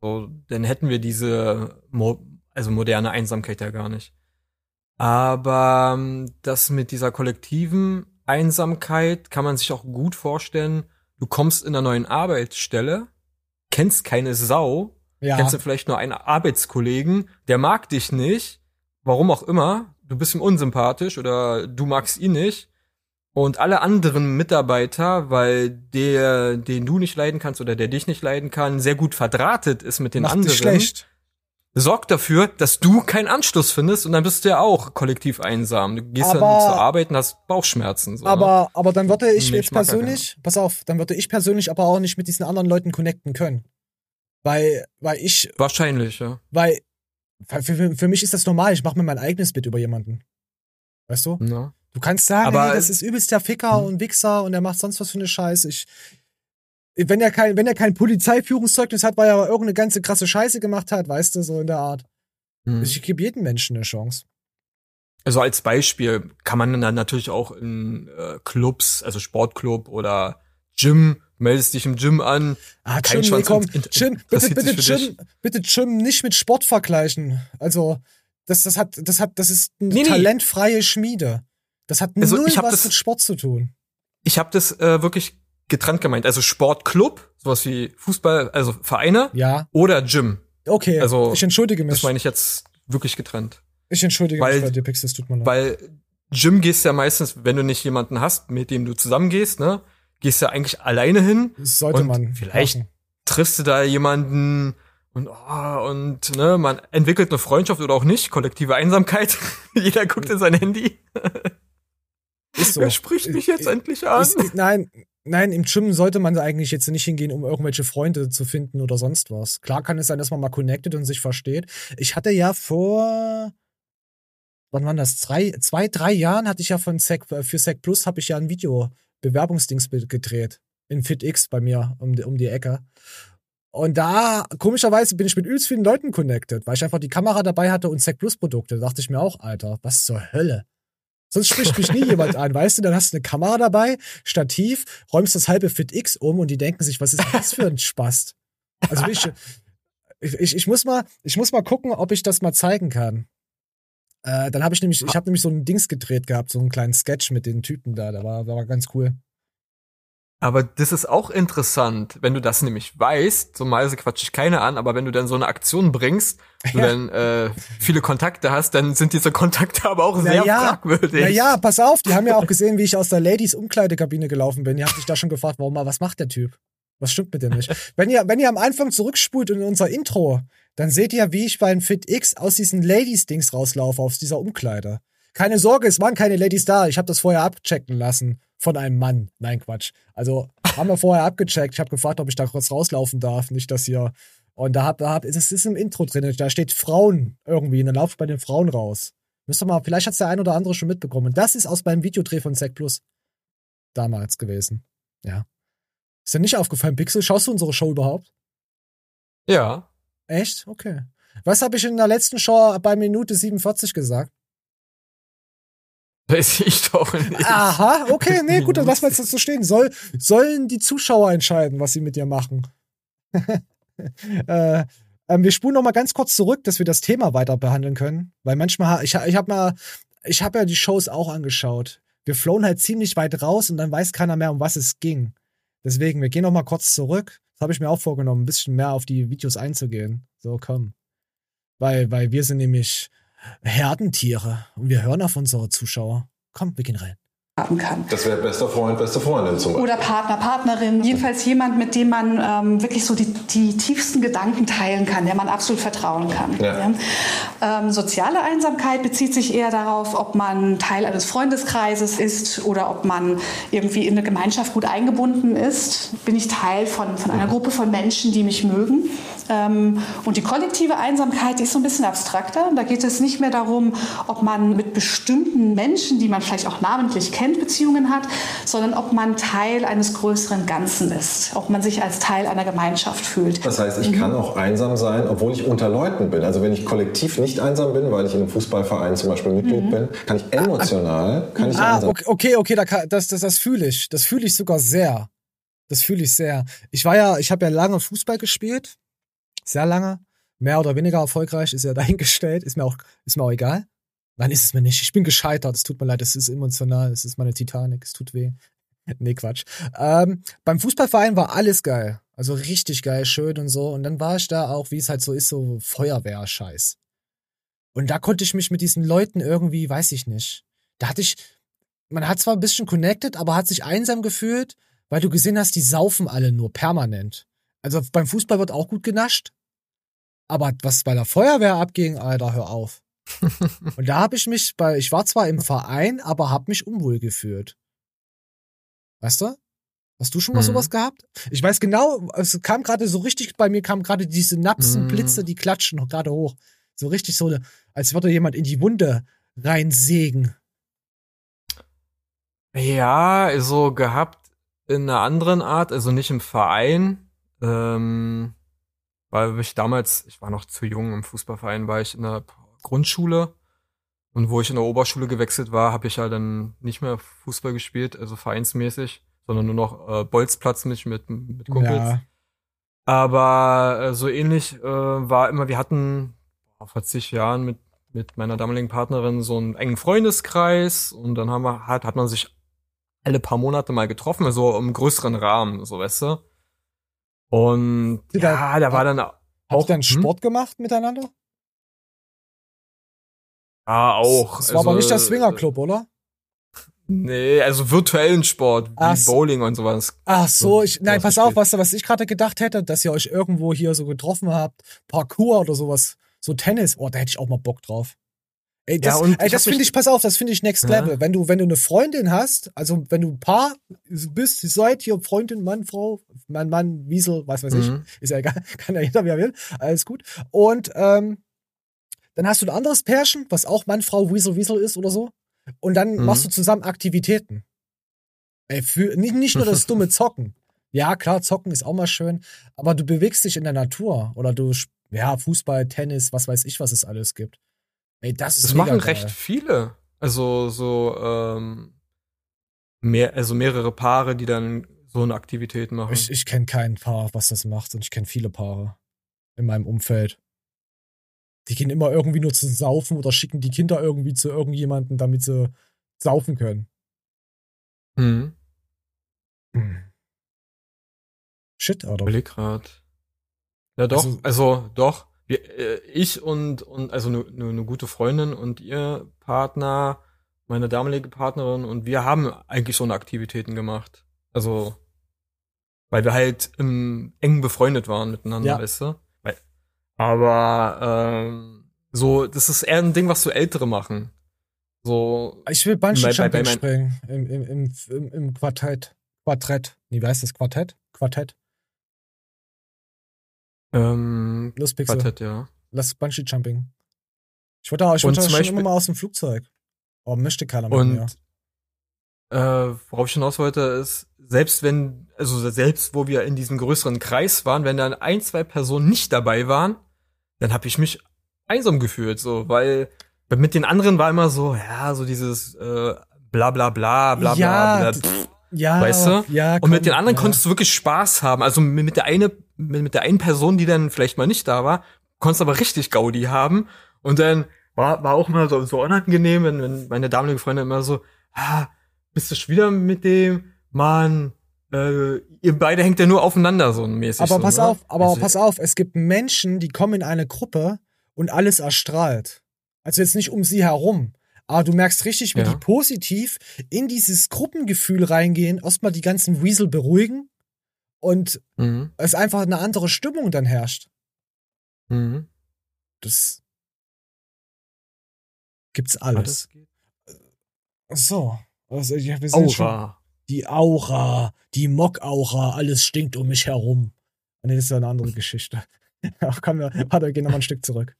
So, dann hätten wir diese, mo also moderne Einsamkeit ja gar nicht. Aber ähm, das mit dieser kollektiven Einsamkeit kann man sich auch gut vorstellen. Du kommst in einer neuen Arbeitsstelle, kennst keine Sau, Ja. kennst du vielleicht nur einen Arbeitskollegen, der mag dich nicht, warum auch immer, du bist ihm unsympathisch oder du magst ihn nicht. Und alle anderen Mitarbeiter, weil der, den du nicht leiden kannst oder der dich nicht leiden kann, sehr gut verdrahtet ist mit den Macht anderen, dich schlecht. sorgt dafür, dass du keinen Anschluss findest und dann bist du ja auch kollektiv einsam. Du gehst Aber- dann zur Arbeit und hast Bauchschmerzen. So, ne? Aber, aber dann würde ich Nee, jetzt persönlich, pass auf, dann würde ich persönlich aber auch nicht mit diesen anderen Leuten connecten können. Weil, weil ich, Wahrscheinlich, ja. weil, für, für, für mich ist das normal, ich mache mir mein eigenes Bild über jemanden. Weißt du? ja. Du kannst sagen, Aber- hey, das ist übelst der Ficker Hm. und Wichser und er macht sonst was für eine Scheiße. Ich, wenn er kein, wenn er kein Polizeiführungszeugnis hat, weil er irgendeine ganze krasse Scheiße gemacht hat, weißt du, so in der Art. Hm. Ich gebe jedem Menschen eine Chance. Also als Beispiel kann man dann natürlich auch in äh, Clubs, also Sportclub oder Gym, meldest dich im Gym an. Ah, Kein Jim, nee, komm, Jim, bitte, bitte, Jim, bitte, Jim, nicht mit Sport vergleichen. Also, das, das hat, das hat, das ist eine nee. talentfreie Schmiede. Das hat Also, null ich was das- mit Sport zu tun. Ich habe das äh, wirklich getrennt gemeint. Also Sportclub, sowas wie Fußball, also Vereine Ja, oder Gym. okay. Also, ich entschuldige Das mich. meine ich jetzt wirklich getrennt. Ich entschuldige weil- mich bei dir, Pix, das tut mir leid. Weil Gym gehst ja meistens, wenn du nicht jemanden hast, mit dem du zusammen gehst, ne, gehst ja eigentlich alleine hin, Das sollte man. vielleicht- machen. triffst du da jemanden und oh, und ne, man entwickelt eine Freundschaft oder auch nicht, kollektive Einsamkeit. Jeder guckt in sein Handy. Ist so. Wer spricht mich jetzt Ist- endlich an? Ist, ist, nein, nein, im Gym sollte man eigentlich jetzt nicht hingehen, um irgendwelche Freunde zu finden oder sonst was. Klar kann es sein, dass man mal connected und sich versteht. Ich hatte ja vor, wann waren das? Drei, zwei, drei Jahren hatte ich ja von Sec, für Sec Plus habe ich ja ein Video Bewerbungsdings gedreht. In FitX bei mir um, die- um die Ecke. Und da, komischerweise, bin ich mit übelst vielen Leuten connected, weil ich einfach die Kamera dabei hatte und Sec Plus Produkte. Da dachte ich mir auch, Alter, was zur Hölle? Sonst spricht mich nie jemand an, weißt du? Dann hast du eine Kamera dabei, Stativ, räumst das halbe Fit X um und die denken sich, was ist das für ein Spast? Also ich, ich, ich, muss mal, ich muss mal gucken, ob ich das mal zeigen kann. Äh, dann habe ich nämlich, ich habe nämlich so ein Dings gedreht gehabt, so einen kleinen Sketch mit den Typen da, da war, war ganz cool. Aber das ist auch interessant, wenn du das nämlich weißt, so mal quatsch ich keine an, aber wenn du dann so eine Aktion bringst, du Ja. dann äh, viele Kontakte hast, dann sind diese Kontakte aber auch Na sehr ja. fragwürdig. Ja, ja, pass auf, die haben ja auch gesehen, wie ich aus der Ladies Umkleidekabine gelaufen bin. Die haben sich da schon gefragt, warum mal, was macht der Typ? Was stimmt mit dem nicht? wenn ihr, wenn ihr am Anfang zurückspult in unser Intro, dann seht ihr, wie ich beim Fit X aus diesen Ladies-Dings rauslaufe, aus dieser Umkleide. Keine Sorge, es waren keine Ladies da. Ich habe das vorher abchecken lassen von einem Mann. Nein, Quatsch. Also haben wir vorher abgecheckt. Ich habe gefragt, ob ich da kurz rauslaufen darf. Nicht, dass hier. Und da hab, da hab, es ist im Intro drin. Da steht Frauen irgendwie. Und dann laufe ich bei den Frauen raus. Müsst ihr mal, vielleicht hat's der ein oder andere schon mitbekommen. Und das ist aus meinem Videodreh von Zack Plus damals gewesen. Ja. Ist dir nicht aufgefallen, Pixel? Schaust du unsere Show überhaupt? Ja. Echt? Okay. Was habe ich in der letzten Show bei Minute 47 gesagt? Weiß ich doch nicht. Aha, okay, nee, gut, dann lassen wir jetzt das so stehen. Soll, sollen die Zuschauer entscheiden, was sie mit dir machen? äh, ähm, wir spulen noch mal ganz kurz zurück, dass wir das Thema weiter behandeln können, weil manchmal ich, ich habe mal ich habe ja die Shows auch angeschaut. Wir flown halt ziemlich weit raus und dann weiß keiner mehr, um was es ging. Deswegen, wir gehen noch mal kurz zurück. Das habe ich mir auch vorgenommen, ein bisschen mehr auf die Videos einzugehen. So, komm. Weil, weil wir sind nämlich Herdentiere und wir hören auf unsere Zuschauer. Komm, wir gehen rein. haben kann. Das wäre bester Freund, beste Freundin zum Beispiel. Oder Partner, Partnerin. Jedenfalls jemand, mit dem man ähm, wirklich so die, die tiefsten Gedanken teilen kann, der man absolut vertrauen kann. Ja. Ja. Ähm, soziale Einsamkeit bezieht sich eher darauf, ob man Teil eines Freundeskreises ist oder ob man irgendwie in eine Gemeinschaft gut eingebunden ist. Bin ich Teil von, von einer Gruppe von Menschen, die mich mögen. Ähm, und die kollektive Einsamkeit, die ist so ein bisschen abstrakter. Da geht es nicht mehr darum, ob man mit bestimmten Menschen, die man vielleicht auch namentlich kennt, Beziehungen hat, sondern ob man Teil eines größeren Ganzen ist, ob man sich als Teil einer Gemeinschaft fühlt. Das heißt, ich kann auch einsam sein, obwohl ich unter Leuten bin. Also wenn ich kollektiv nicht einsam bin, weil ich in einem Fußballverein zum Beispiel Mitglied bin, kann ich emotional, kann ich Ah, einsam okay, okay, okay da kann, das, das, das fühle ich. Das fühle ich sogar sehr. Das fühle ich sehr. Ich war ja, ich habe ja lange Fußball gespielt. Sehr lange. Mehr oder weniger erfolgreich, ist ja dahingestellt. Ist mir auch, ist mir auch egal. Nein, ist es mir nicht. Ich bin gescheitert. Es tut mir leid. Es ist emotional. Es ist meine Titanic. Es tut weh. nee, Quatsch. Ähm, beim Fußballverein war alles geil. Also richtig geil, schön und so. Und dann war ich da auch, wie es halt so ist, so Feuerwehr-Scheiß. Und da konnte ich mich mit diesen Leuten irgendwie, weiß ich nicht. Da hatte ich, man hat zwar ein bisschen connected, aber hat sich einsam gefühlt, weil du gesehen hast, die saufen alle nur permanent. Also beim Fußball wird auch gut genascht. Aber was bei der Feuerwehr abging, Alter, hör auf. und da habe ich mich bei, ich war zwar im Verein, aber habe mich unwohl gefühlt. Weißt du? Hast du schon mal Mhm. sowas gehabt? Ich weiß genau, es kam gerade so richtig, bei mir kamen gerade diese Synapsen, Mhm. Blitze, die klatschen gerade hoch. So richtig so, als würde jemand in die Wunde reinsägen. Ja, also gehabt in einer anderen Art, also nicht im Verein, ähm, weil ich damals, ich war noch zu jung im Fußballverein, war ich in der Grundschule und wo ich in der Oberschule gewechselt war, habe ich ja dann nicht mehr Fußball gespielt, also vereinsmäßig, sondern nur noch äh, Bolzplatz mit, mit, mit Kumpels. Ja. Aber äh, so ähnlich äh, war immer, wir hatten vor zig Jahren mit, mit meiner damaligen Partnerin so einen engen Freundeskreis und dann haben wir, hat, hat man sich alle paar Monate mal getroffen, so im größeren Rahmen, so weißt du. Und Sie da- ja, da war dann Habt auch ihr dann hm? Sport gemacht miteinander? Ja, auch. Das war aber nicht der Also, Swingerclub, oder? Nee, also virtuellen Sport, wie so. Bowling und sowas. Ach so, ich, nein, pass auf, was, was ich gerade gedacht hätte, dass ihr euch irgendwo hier so getroffen habt, Parkour oder sowas, so Tennis, oh, da hätte ich auch mal Bock drauf. Ey, das, Ja, und ey, ich das finde ich, pass auf, das finde ich next Ja. level. Wenn du, wenn du eine Freundin hast, also wenn du ein Paar bist, seid hier Freundin, Mann, Frau, Mann, Mann, Wiesel, was weiß Mhm. ich, ist ja egal, kann ja jeder, wie er will, alles gut. Und ähm, dann hast du ein anderes Pärchen, was auch Mann, Frau, Wiesel, Wiesel ist oder so. Und dann Mhm. machst du zusammen Aktivitäten. Ey, für, nicht, nicht nur das dumme Zocken. Ja, klar, Zocken ist auch mal schön, aber du bewegst dich in der Natur oder du, ja, Fußball, Tennis, was weiß ich, was es alles gibt. Ey, das ist Das machen geil. recht viele. Also so ähm, mehr, also mehrere Paare, die dann so eine Aktivität machen. Ich, ich kenne kein Paar, was das macht und ich kenne viele Paare in meinem Umfeld. Die gehen immer irgendwie nur zu saufen oder schicken die Kinder irgendwie zu irgendjemandem, damit sie saufen können. Mhm. Hm. Shit, Alter. Überleg grad. Ja, doch, Also- also, doch. Wir, äh, ich und, und also eine ne, ne gute Freundin und ihr Partner, meine damalige Partnerin und wir haben eigentlich so eine Aktivitäten gemacht. Also, weil wir halt im, eng befreundet waren miteinander, Ja. weißt du? Weil, aber ähm, so, das ist eher ein Ding, was so Ältere machen. So, Ich will Bungee Jumping springen im, im, im, im, im Quartett. Quartett. Nee, wie heißt das? Quartett? Quartett. Ähm, Los, Pixel. Quartett, ja. Lass Bungee Jumping. Ich wollte, ich Und wollte zum schon Beispiel- immer mal aus dem Flugzeug. Oh, möchte keiner mir. Und äh, worauf ich hinaus wollte, ist, selbst wenn, also selbst wo wir in diesem größeren Kreis waren, wenn dann ein, zwei Personen nicht dabei waren, dann habe ich mich einsam gefühlt, so, weil mit den anderen war immer so, ja, so dieses äh, bla bla bla bla Ja, bla bla. Ja, Weißt du? Ja, Und mit komm, den anderen ja. konntest du wirklich Spaß haben. Also mit mit der eine, mit mit der einen Person, die dann vielleicht mal nicht da war, konntest aber richtig Gaudi haben. Und dann war, war auch mal so, so unangenehm, wenn, wenn meine damalige Freundin immer so, ah, bist du schon wieder mit dem? Mann, äh, ihr beide hängt ja nur aufeinander so mäßig. Aber so, pass ne? auf, aber Also, pass auf, es gibt Menschen, die kommen in eine Gruppe und alles erstrahlt. Also jetzt nicht um sie herum. Aber du merkst richtig, wie Ja. die positiv in dieses Gruppengefühl reingehen, erstmal die ganzen Weasel beruhigen und Mhm, es einfach eine andere Stimmung dann herrscht. mhm. Das gibt's Alles. So. Also, ja, Aura. die Aura, die Mock-Aura, alles stinkt um mich herum. Nee, das ist ja eine andere Geschichte. Ach, komm, warte, wir gehen nochmal ein Stück zurück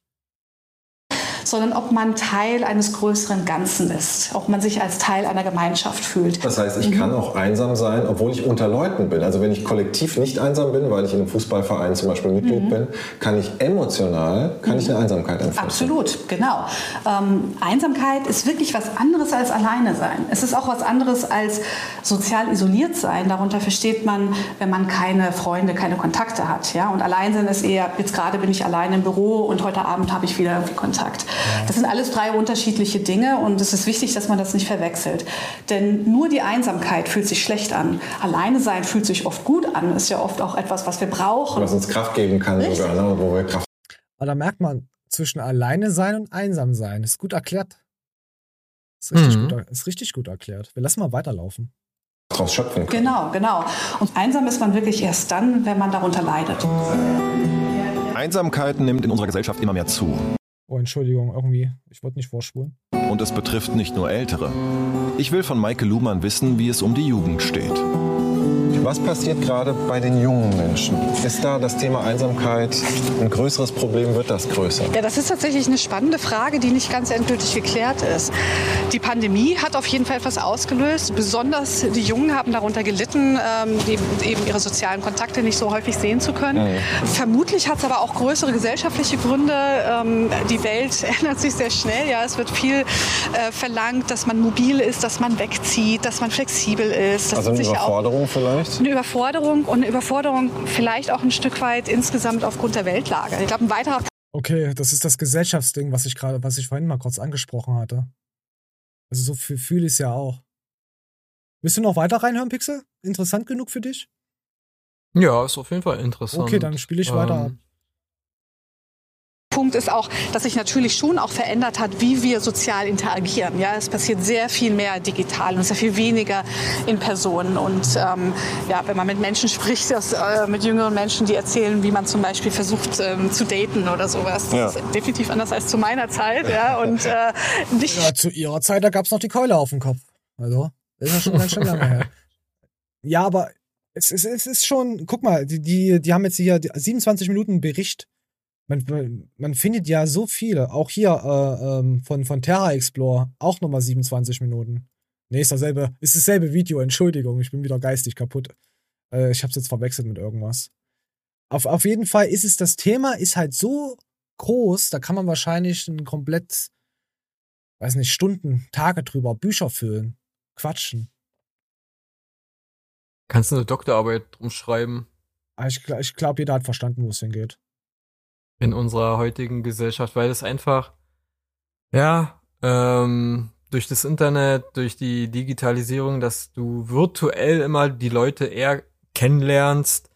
sondern ob man Teil eines größeren Ganzen ist, ob man sich als Teil einer Gemeinschaft fühlt. Das heißt, ich mhm. kann auch einsam sein, obwohl ich unter Leuten bin. Also wenn ich kollektiv nicht einsam bin, weil ich in einem Fußballverein zum Beispiel Mitglied mhm. bin, kann ich emotional, kann mhm. ich eine Einsamkeit empfinden. Absolut, genau. Ähm, Einsamkeit ist wirklich was anderes als alleine sein. Es ist auch was anderes als sozial isoliert sein. Darunter versteht man, wenn man keine Freunde, keine Kontakte hat. Ja? Und allein sein ist eher, jetzt gerade bin ich allein im Büro und heute Abend habe ich wieder irgendwie Kontakt. Das sind alles drei unterschiedliche Dinge und es ist wichtig, dass man das nicht verwechselt. Denn nur die Einsamkeit fühlt sich schlecht an. Alleine sein fühlt sich oft gut an. Ist ja oft auch etwas, was wir brauchen. Was uns Kraft geben kann Richtig. sogar, ne? wo wir Kraft. Aber da merkt man zwischen alleine sein und einsam sein. Ist gut erklärt. Das ist richtig, mhm. gut, ist richtig gut erklärt. Wir lassen mal weiterlaufen Daraus schöpfen können. Genau, genau. Und einsam ist man wirklich erst dann, wenn man darunter leidet. Einsamkeit nimmt in unserer Gesellschaft immer mehr zu. Oh, Entschuldigung, irgendwie, ich wollte nicht vorspulen. Und es betrifft nicht nur Ältere. Ich will von Maike Luhmann wissen, wie es um die Jugend steht. Was passiert gerade bei den jungen Menschen? Ist da das Thema Einsamkeit ein größeres Problem? Wird das größer? Ja, das ist tatsächlich eine spannende Frage, die nicht ganz endgültig geklärt ist. Die Pandemie hat auf jeden Fall etwas ausgelöst. Besonders die Jungen haben darunter gelitten, ähm, eben ihre sozialen Kontakte nicht so häufig sehen zu können. Mhm. Vermutlich hat es aber auch größere gesellschaftliche Gründe. Ähm, die Welt ändert sich sehr schnell. Ja, es wird viel äh, verlangt, dass man mobil ist, dass man wegzieht, dass man flexibel ist. Das also eine Überforderung vielleicht? Eine Überforderung und eine Überforderung vielleicht auch ein Stück weit insgesamt aufgrund der Weltlage. Ich glaube, ein weiterer Okay, das ist das Gesellschaftsding, was ich gerade, was ich vorhin mal kurz angesprochen hatte. Also so fühle ich es ja auch. Willst du noch weiter reinhören, Pixel? Interessant genug für dich? Ja, ist auf jeden Fall interessant. Okay, dann spiele ich weiter ab. Punkt ist auch, dass sich natürlich schon auch verändert hat, wie wir sozial interagieren. Ja, es passiert sehr viel mehr digital und sehr viel weniger in Person. Und ähm, ja, wenn man mit Menschen spricht, das, äh, mit jüngeren Menschen, die erzählen, wie man zum Beispiel versucht ähm, zu daten oder sowas. Das ja. ist definitiv anders als zu meiner Zeit. Ja, und äh, nicht ja, zu ihrer Zeit, da gab es noch die Keule auf dem Kopf. Also, das ist ja schon ganz schön lange her. Ja, aber es, es, es ist schon, guck mal, die, die, die haben jetzt hier 27 Minuten Bericht man, man findet ja so viele. Auch hier äh, ähm, von, von Terra Explore auch nochmal 27 Minuten. Nee, ist dasselbe, ist dasselbe Video, Entschuldigung, ich bin wieder geistig kaputt. Äh, ich hab's jetzt verwechselt mit irgendwas. Auf, auf jeden Fall ist es, das Thema ist halt so groß, da kann man wahrscheinlich ein komplett, weiß nicht, Stunden, Tage drüber, Bücher füllen, quatschen. Kannst du eine Doktorarbeit drum schreiben? Ah, ich, ich glaube, jeder hat verstanden, wo es hingeht in unserer heutigen Gesellschaft, weil es einfach, ja, ähm, durch das Internet, durch die Digitalisierung, dass du virtuell immer die Leute eher kennenlernst.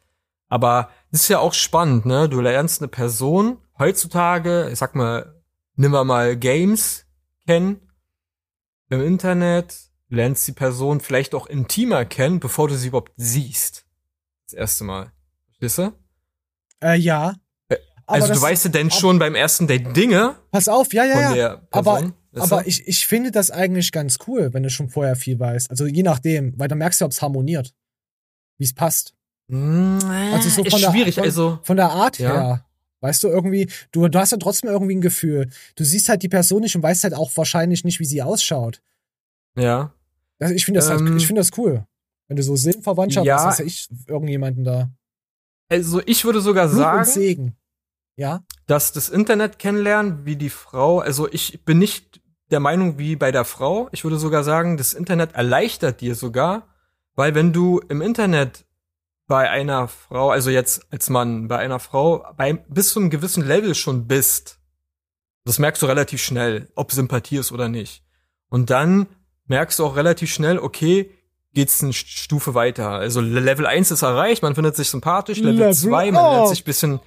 Aber das ist ja auch spannend, ne? Du lernst eine Person heutzutage, ich sag mal, nimm mal Games kennen im Internet, lernst die Person vielleicht auch intimer kennen, bevor du sie überhaupt siehst. Das erste Mal. Verstehst du? Äh, ja, also das, du weißt ja denn schon beim ersten Date Dinge. Pass auf, ja, ja, ja. Aber, aber ich, ich finde das eigentlich ganz cool, wenn du schon vorher viel weißt. Also je nachdem, weil dann merkst du, ob es harmoniert. Wie es passt. Also so von ist schwierig, der, von, also. Von der Art ja. her. Weißt du, irgendwie, du, du hast ja trotzdem irgendwie ein Gefühl. Du siehst halt die Person nicht und weißt halt auch wahrscheinlich nicht, wie sie ausschaut. Ja. Also ich finde das halt, ähm, halt, ich finde das cool. Wenn du so Seelenverwandtschaft ja, hast, hast ja ich irgendjemanden da. Also ich würde sogar Fluch sagen. Und Segen. Ja. Dass das Internet kennenlernen, wie die Frau, also ich bin nicht der Meinung wie bei der Frau. Ich würde sogar sagen, das Internet erleichtert dir sogar, weil wenn du im Internet bei einer Frau, also jetzt als Mann, bei einer Frau bei, bis zu einem gewissen Level schon bist, das merkst du relativ schnell, ob Sympathie ist oder nicht. Und dann merkst du auch relativ schnell, okay, geht's eine Stufe weiter. Also Level 1 ist erreicht, man findet sich sympathisch, Level 2, man lernt sich bisschen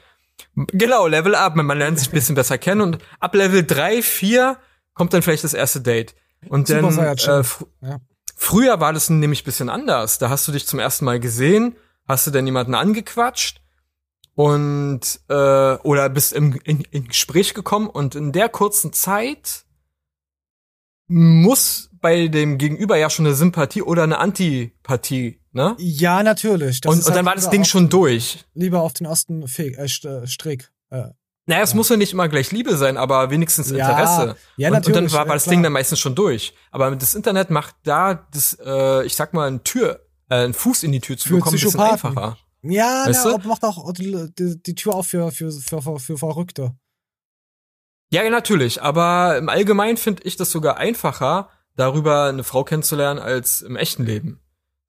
Genau, Level up. Man lernt sich ein bisschen besser kennen und ab Level 3, 4 kommt dann vielleicht das erste Date. Und dann äh, fr ja. früher war das nämlich ein bisschen anders. Da hast du dich zum ersten Mal gesehen, hast du dann jemanden angequatscht und äh, oder bist im in, in Gespräch gekommen und in der kurzen Zeit muss bei dem Gegenüber ja schon eine Sympathie oder eine Antipathie ne? Ja, natürlich. Und, und halt dann war das Ding auf- schon durch. Lieber auf den ersten Feg, äh, äh, Strick. Äh, Naja, es muss ja nicht immer gleich Liebe sein, aber wenigstens Ja, Interesse. ja, und, und dann natürlich, war, ja, war das klar. Ding dann meistens schon durch. Aber das Internet macht da das, äh, ich sag mal, eine Tür, äh, einen Fuß in die Tür zu Für bekommen, ein bisschen einfacher. ja, Weißt na, macht auch die, die, die Tür auf für, für, für, für, für Verrückte. Ja, ja, natürlich. Aber im Allgemeinen finde ich das sogar einfacher, darüber eine Frau kennenzulernen, als im echten Leben.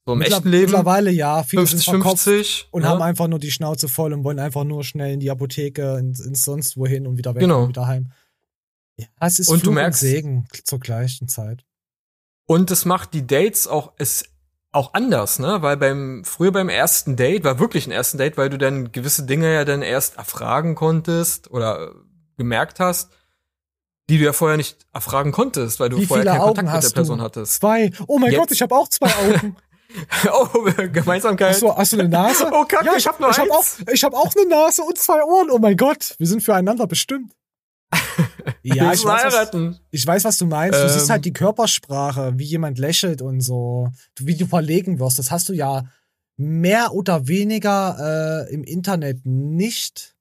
So im Mittler- echten Leben Mittlerweile ja, viele sind 50, verkopft 50. und ne? haben einfach nur die Schnauze voll und wollen einfach nur schnell in die Apotheke, ins, ins sonst wohin und wieder weg Genau. und wieder heim. Ja, es ist Und du merkst- und Segen zur gleichen Zeit. Und es macht die Dates auch, es auch anders, ne? Weil beim, früher beim ersten Date war wirklich ein ersten Date, weil du dann gewisse Dinge ja dann erst erfragen konntest oder gemerkt hast, die du ja vorher nicht erfragen konntest, weil du Wie vorher keinen Augen Kontakt mit der Person du? hattest. Zwei. Oh mein Jetzt- Gott, ich habe auch zwei Augen. oh, Gemeinsamkeit. Hast du, hast du eine Nase? Oh, Kacke, ich hab nur ich hab auch, ich hab auch eine Nase und zwei Ohren. Oh mein Gott, wir sind füreinander bestimmt. Ja, ich weiß, was, ich weiß, was du meinst. Du Ähm. siehst halt die Körpersprache, wie jemand lächelt und so, wie du verlegen wirst. Das hast du ja mehr oder weniger äh, im Internet nicht.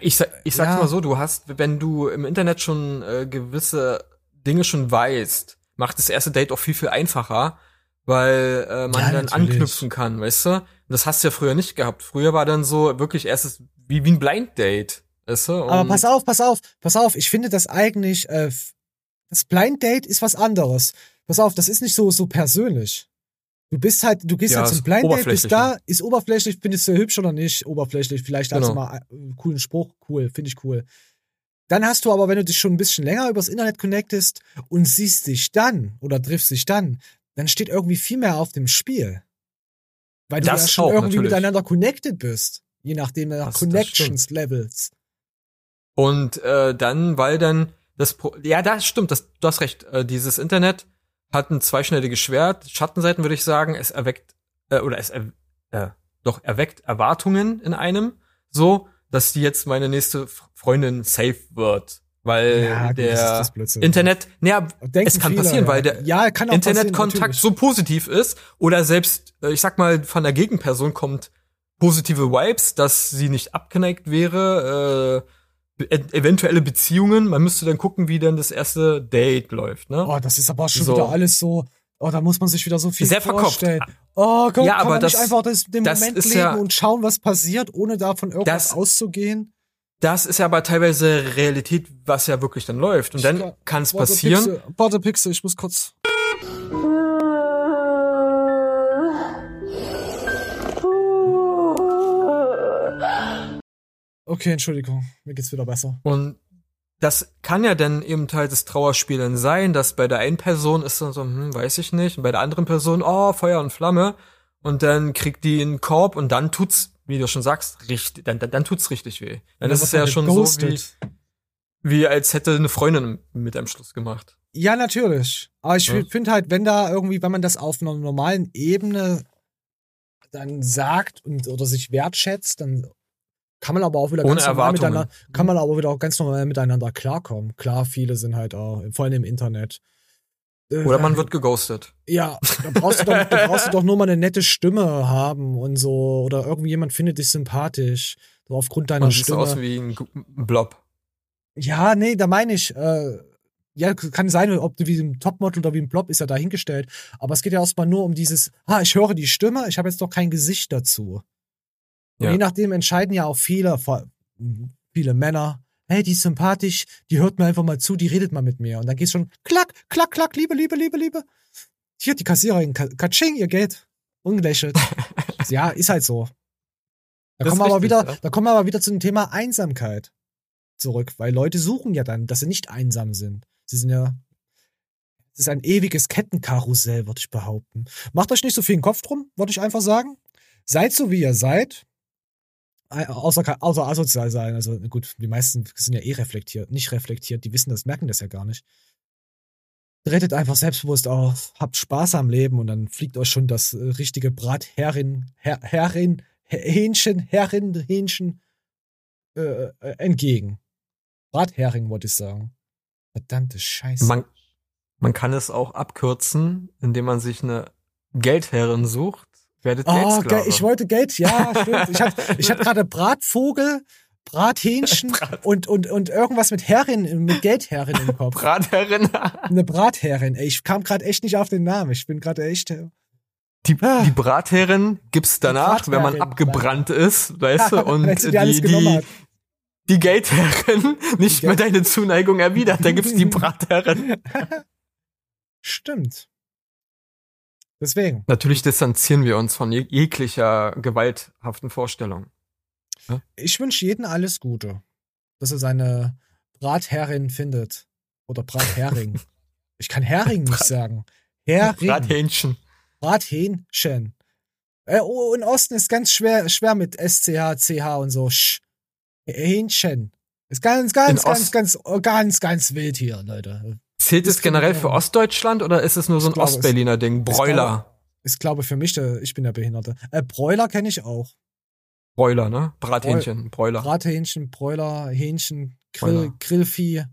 Ich, ich sag's Ja. mal so, du hast, wenn du im Internet schon äh, gewisse Dinge schon weißt, macht das erste Date auch viel, viel einfacher, weil äh, man Ja, dann natürlich. anknüpfen kann, weißt du? Und das hast du ja früher nicht gehabt. Früher war dann so wirklich erstes wie, wie ein Blind Date, weißt du? Aber pass auf, pass auf, pass auf. Ich finde das eigentlich, äh, das Blind Date ist was anderes. Pass auf, das ist nicht so, so persönlich. Du bist halt, du gehst Ja, halt zum Blind Date, bist da, ist oberflächlich, findest du hübsch oder nicht, oberflächlich, vielleicht hast du Genau. mal einen coolen Spruch, cool, finde ich cool. Dann hast du aber, wenn du dich schon ein bisschen länger übers Internet connectest und siehst dich dann oder triffst dich dann, dann steht irgendwie viel mehr auf dem Spiel. Weil du Das ja schon auch, irgendwie natürlich. miteinander connected bist. Je nachdem, nach Das- das Connections Levels. Und äh, dann, weil dann das Pro ja, das stimmt, das, du hast recht. Äh, dieses Internet hat ein zweischneidiges Schwert. Schattenseiten würde ich sagen, es erweckt äh, oder es er, äh, doch erweckt Erwartungen in einem, so, dass die jetzt meine nächste Freundin safe wird, weil Ja, gut, der das das. Internet, naja, es kann viele, passieren, weil der Ja, Internetkontakt so positiv ist oder selbst, äh, ich sag mal, von der Gegenperson kommt positive Vibes, dass sie nicht abgeneigt wäre, äh, e eventuelle Beziehungen. Man müsste dann gucken, wie dann das erste Date läuft, ne? Oh, das ist aber schon So. wieder alles so. Oh, da muss man sich wieder so viel Sehr verkopft. vorstellen. Oh Gott, Ja, kann aber man das- nicht einfach das, den das Moment leben ja- und schauen, was passiert, ohne davon irgendwas Das- auszugehen? Das ist ja aber teilweise Realität, was ja wirklich dann läuft. Und dann kann es passieren. Pixel, warte, Pixel, ich muss kurz. Okay, Entschuldigung, mir geht's wieder besser. Und das kann ja dann eben Teil des Trauerspielen sein, dass bei der einen Person ist dann so, hm, weiß ich nicht, und bei der anderen Person, oh, Feuer und Flamme. Und dann kriegt die einen Korb und dann tut's, wie du schon sagst, richtig, dann, dann, dann tut's richtig weh. Dann ist es ja schon so wie, wie als hätte eine Freundin mit einem Schluss gemacht. Ja, natürlich. Aber ich Ja. finde halt, wenn da irgendwie, wenn man das auf einer normalen Ebene dann sagt und oder sich wertschätzt, dann kann man aber auch wieder Ohne ganz normal miteinander, kann man aber wieder auch ganz normal miteinander klarkommen. Klar, viele sind halt auch, vor allem im Internet. Äh, Oder man wird geghostet. Ja, da brauchst du doch, da brauchst du doch nur mal eine nette Stimme haben und so. Oder irgendjemand findet dich sympathisch. So aufgrund deiner Man Stimme. aus wie ein Blob. Ja, nee, da meine ich, äh, ja, kann sein, ob du wie ein Topmodel oder wie ein Blob ist ja dahingestellt. Aber es geht ja erstmal nur um dieses, ah, ich höre die Stimme, ich habe jetzt doch kein Gesicht dazu. Und Ja. je nachdem entscheiden ja auch viele, viele Männer, hey, die ist sympathisch, die hört mir einfach mal zu, die redet mal mit mir. Und dann geht's schon, klack, klack, klack, Liebe, Liebe, Liebe, Liebe. Hier, die Kassiererin, ka- katsching, ihr Geld. Ungelächelt. ja, ist halt so. Da Das kommen, wir aber wieder, ja. da kommen wir aber wieder zum Thema Einsamkeit zurück, weil Leute suchen ja dann, dass sie nicht einsam sind. Sie sind ja. Es ist ein ewiges Kettenkarussell, würde ich behaupten. Macht euch nicht so viel den Kopf drum, würde ich einfach sagen. Seid so, wie ihr seid. Außer, außer asozial sein. Also gut, die meisten sind ja eh reflektiert, nicht reflektiert, die wissen das, merken das ja gar nicht. Tretet einfach selbstbewusst auf, habt Spaß am Leben und dann fliegt euch schon das äh, richtige Bratherrin, Her, Herrin, Hähnchen, Herrin, Hähnchen äh, äh, entgegen. Brathering, wollte ich sagen. Verdammte Scheiße. Man, man kann es auch abkürzen, indem man sich eine Geldherren sucht, werdet Oh, Geldsklave. ge ich wollte Geld, ja, stimmt. Ich hatte ich hatte gerade Bratvogel, Brathähnchen und, und, und irgendwas mit Herrin, mit Geldherrin im Kopf. Bratherrin. Eine Bratherrin. Ich kam gerade echt nicht auf den Namen. Ich bin gerade echt. äh, Die, die Bratherrin gibt's danach, wenn man Bratherrin, abgebrannt ist, weißt du, und die, die, hat. die Geldherrin nicht Die mehr deine Zuneigung erwidert, dann gibt's die Bratherrin. Stimmt. Deswegen. Natürlich distanzieren wir uns von jeg jeglicher gewalthaften Vorstellung. Ich wünsche jedem alles Gute. Dass er seine Bratherrin findet. Oder Brathering. ich kann Hering nicht sagen. Hering. Brathähnchen. Brathähnchen. Äh, oh, in Osten ist ganz schwer, schwer mit SCH, CH und so. Sch. Hähnchen. Ist ganz, ganz, In ganz, Ost- ganz, ganz, ganz wild hier, Leute. Zählt es generell für Ostdeutschland oder ist es nur so ein Ich es- Ostberliner Ding? ich Broiler. Ist, glaube für mich, der, ich bin der Behinderte. Äh, Bräuler kenne ich auch. Broiler, ne? Brathähnchen, Broiler. Brathähnchen, Bräuler, Hähnchen, Grill, Bräuler. Grillvieh,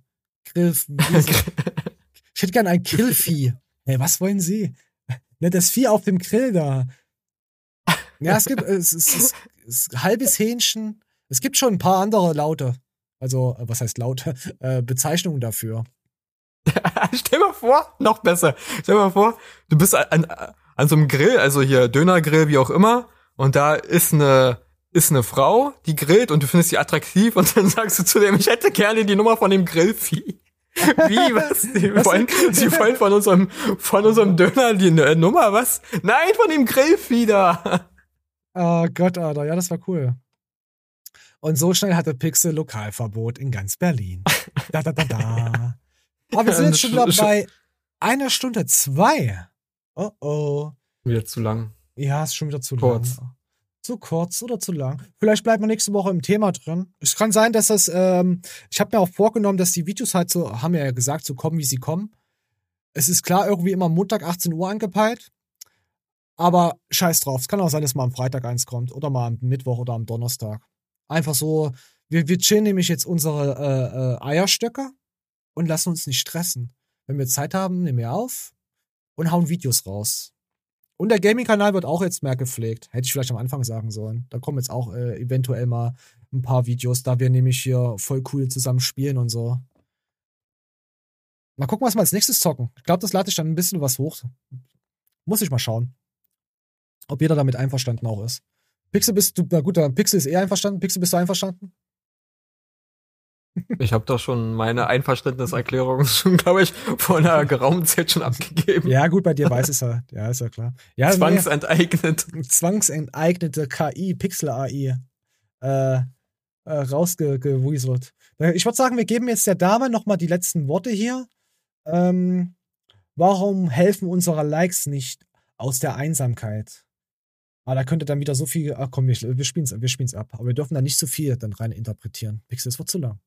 Grill, ich hätte gern ein Grillvieh. Hey, was wollen Sie? Ne, das Vieh auf dem Grill da. Ja, es gibt, es es es ist halbes Hähnchen. Es gibt schon ein paar andere Laute. Also, äh, was heißt Laute? Äh, Bezeichnungen dafür. Stell mal vor, noch besser. Stell mal vor, du bist an, an so einem Grill, also hier Dönergrill, wie auch immer, und da ist eine, ist eine Frau, die grillt und du findest sie attraktiv und dann sagst du zu dem, ich hätte gerne die Nummer von dem Grillvieh. Wie, was? Sie wollen, sie wollen von unserem, von unserem Döner die äh, Nummer, was? Nein, von dem Grillvieh da. Oh Gott, Alter, ja, das war cool. Und so schnell hatte Pixel Lokalverbot in ganz Berlin. Da, da, da, da. Aber wir sind jetzt schon wieder bei einer Stunde zwei. Oh oh. Wieder zu lang. Ja, ist schon wieder zu Kurz. lang. Zu kurz oder zu lang. Vielleicht bleiben wir nächste Woche im Thema drin. Es kann sein, dass das, ähm, ich habe mir auch vorgenommen, dass die Videos halt so, haben wir ja gesagt, so kommen, wie sie kommen. Es ist klar, irgendwie immer Montag 18 Uhr angepeilt. Aber scheiß drauf. Es kann auch sein, dass mal am Freitag eins kommt. Oder mal am Mittwoch oder am Donnerstag. Einfach so, wir, wir chillen nämlich jetzt unsere äh, äh, Eierstöcke und lassen uns nicht stressen. Wenn wir Zeit haben, nehmen wir auf und hauen Videos raus. Und der Gaming-Kanal wird auch jetzt mehr gepflegt. Hätte ich vielleicht am Anfang sagen sollen. Da kommen jetzt auch äh, eventuell mal ein paar Videos, da wir nämlich hier voll cool zusammen spielen und so. Mal gucken, was wir als nächstes zocken. Ich glaube, das lade ich dann ein bisschen was hoch. Muss ich mal schauen. Ob jeder damit einverstanden auch ist. Pixel bist du, na gut, Pixel ist eher einverstanden. Pixel bist du einverstanden? Ich habe doch schon meine Einverständniserklärung schon, glaube ich, vor einer geraumen Zeit schon abgegeben. Ja, gut, bei dir weiß es ja. Ja, ist ja klar. Ja, Zwangsenteignet. Nee, zwangsenteignete KI, Pixel-AI, äh, äh, rausgewuselt. Ich würde sagen, wir geben jetzt der Dame nochmal die letzten Worte hier. Ähm, warum helfen unsere Likes nicht aus der Einsamkeit? Ah, da könnte dann wieder so viel. Ach komm, wir, wir spielen es wir spielen's ab. Aber wir dürfen da nicht zu viel dann rein interpretieren. Pixel, es wird zu lang.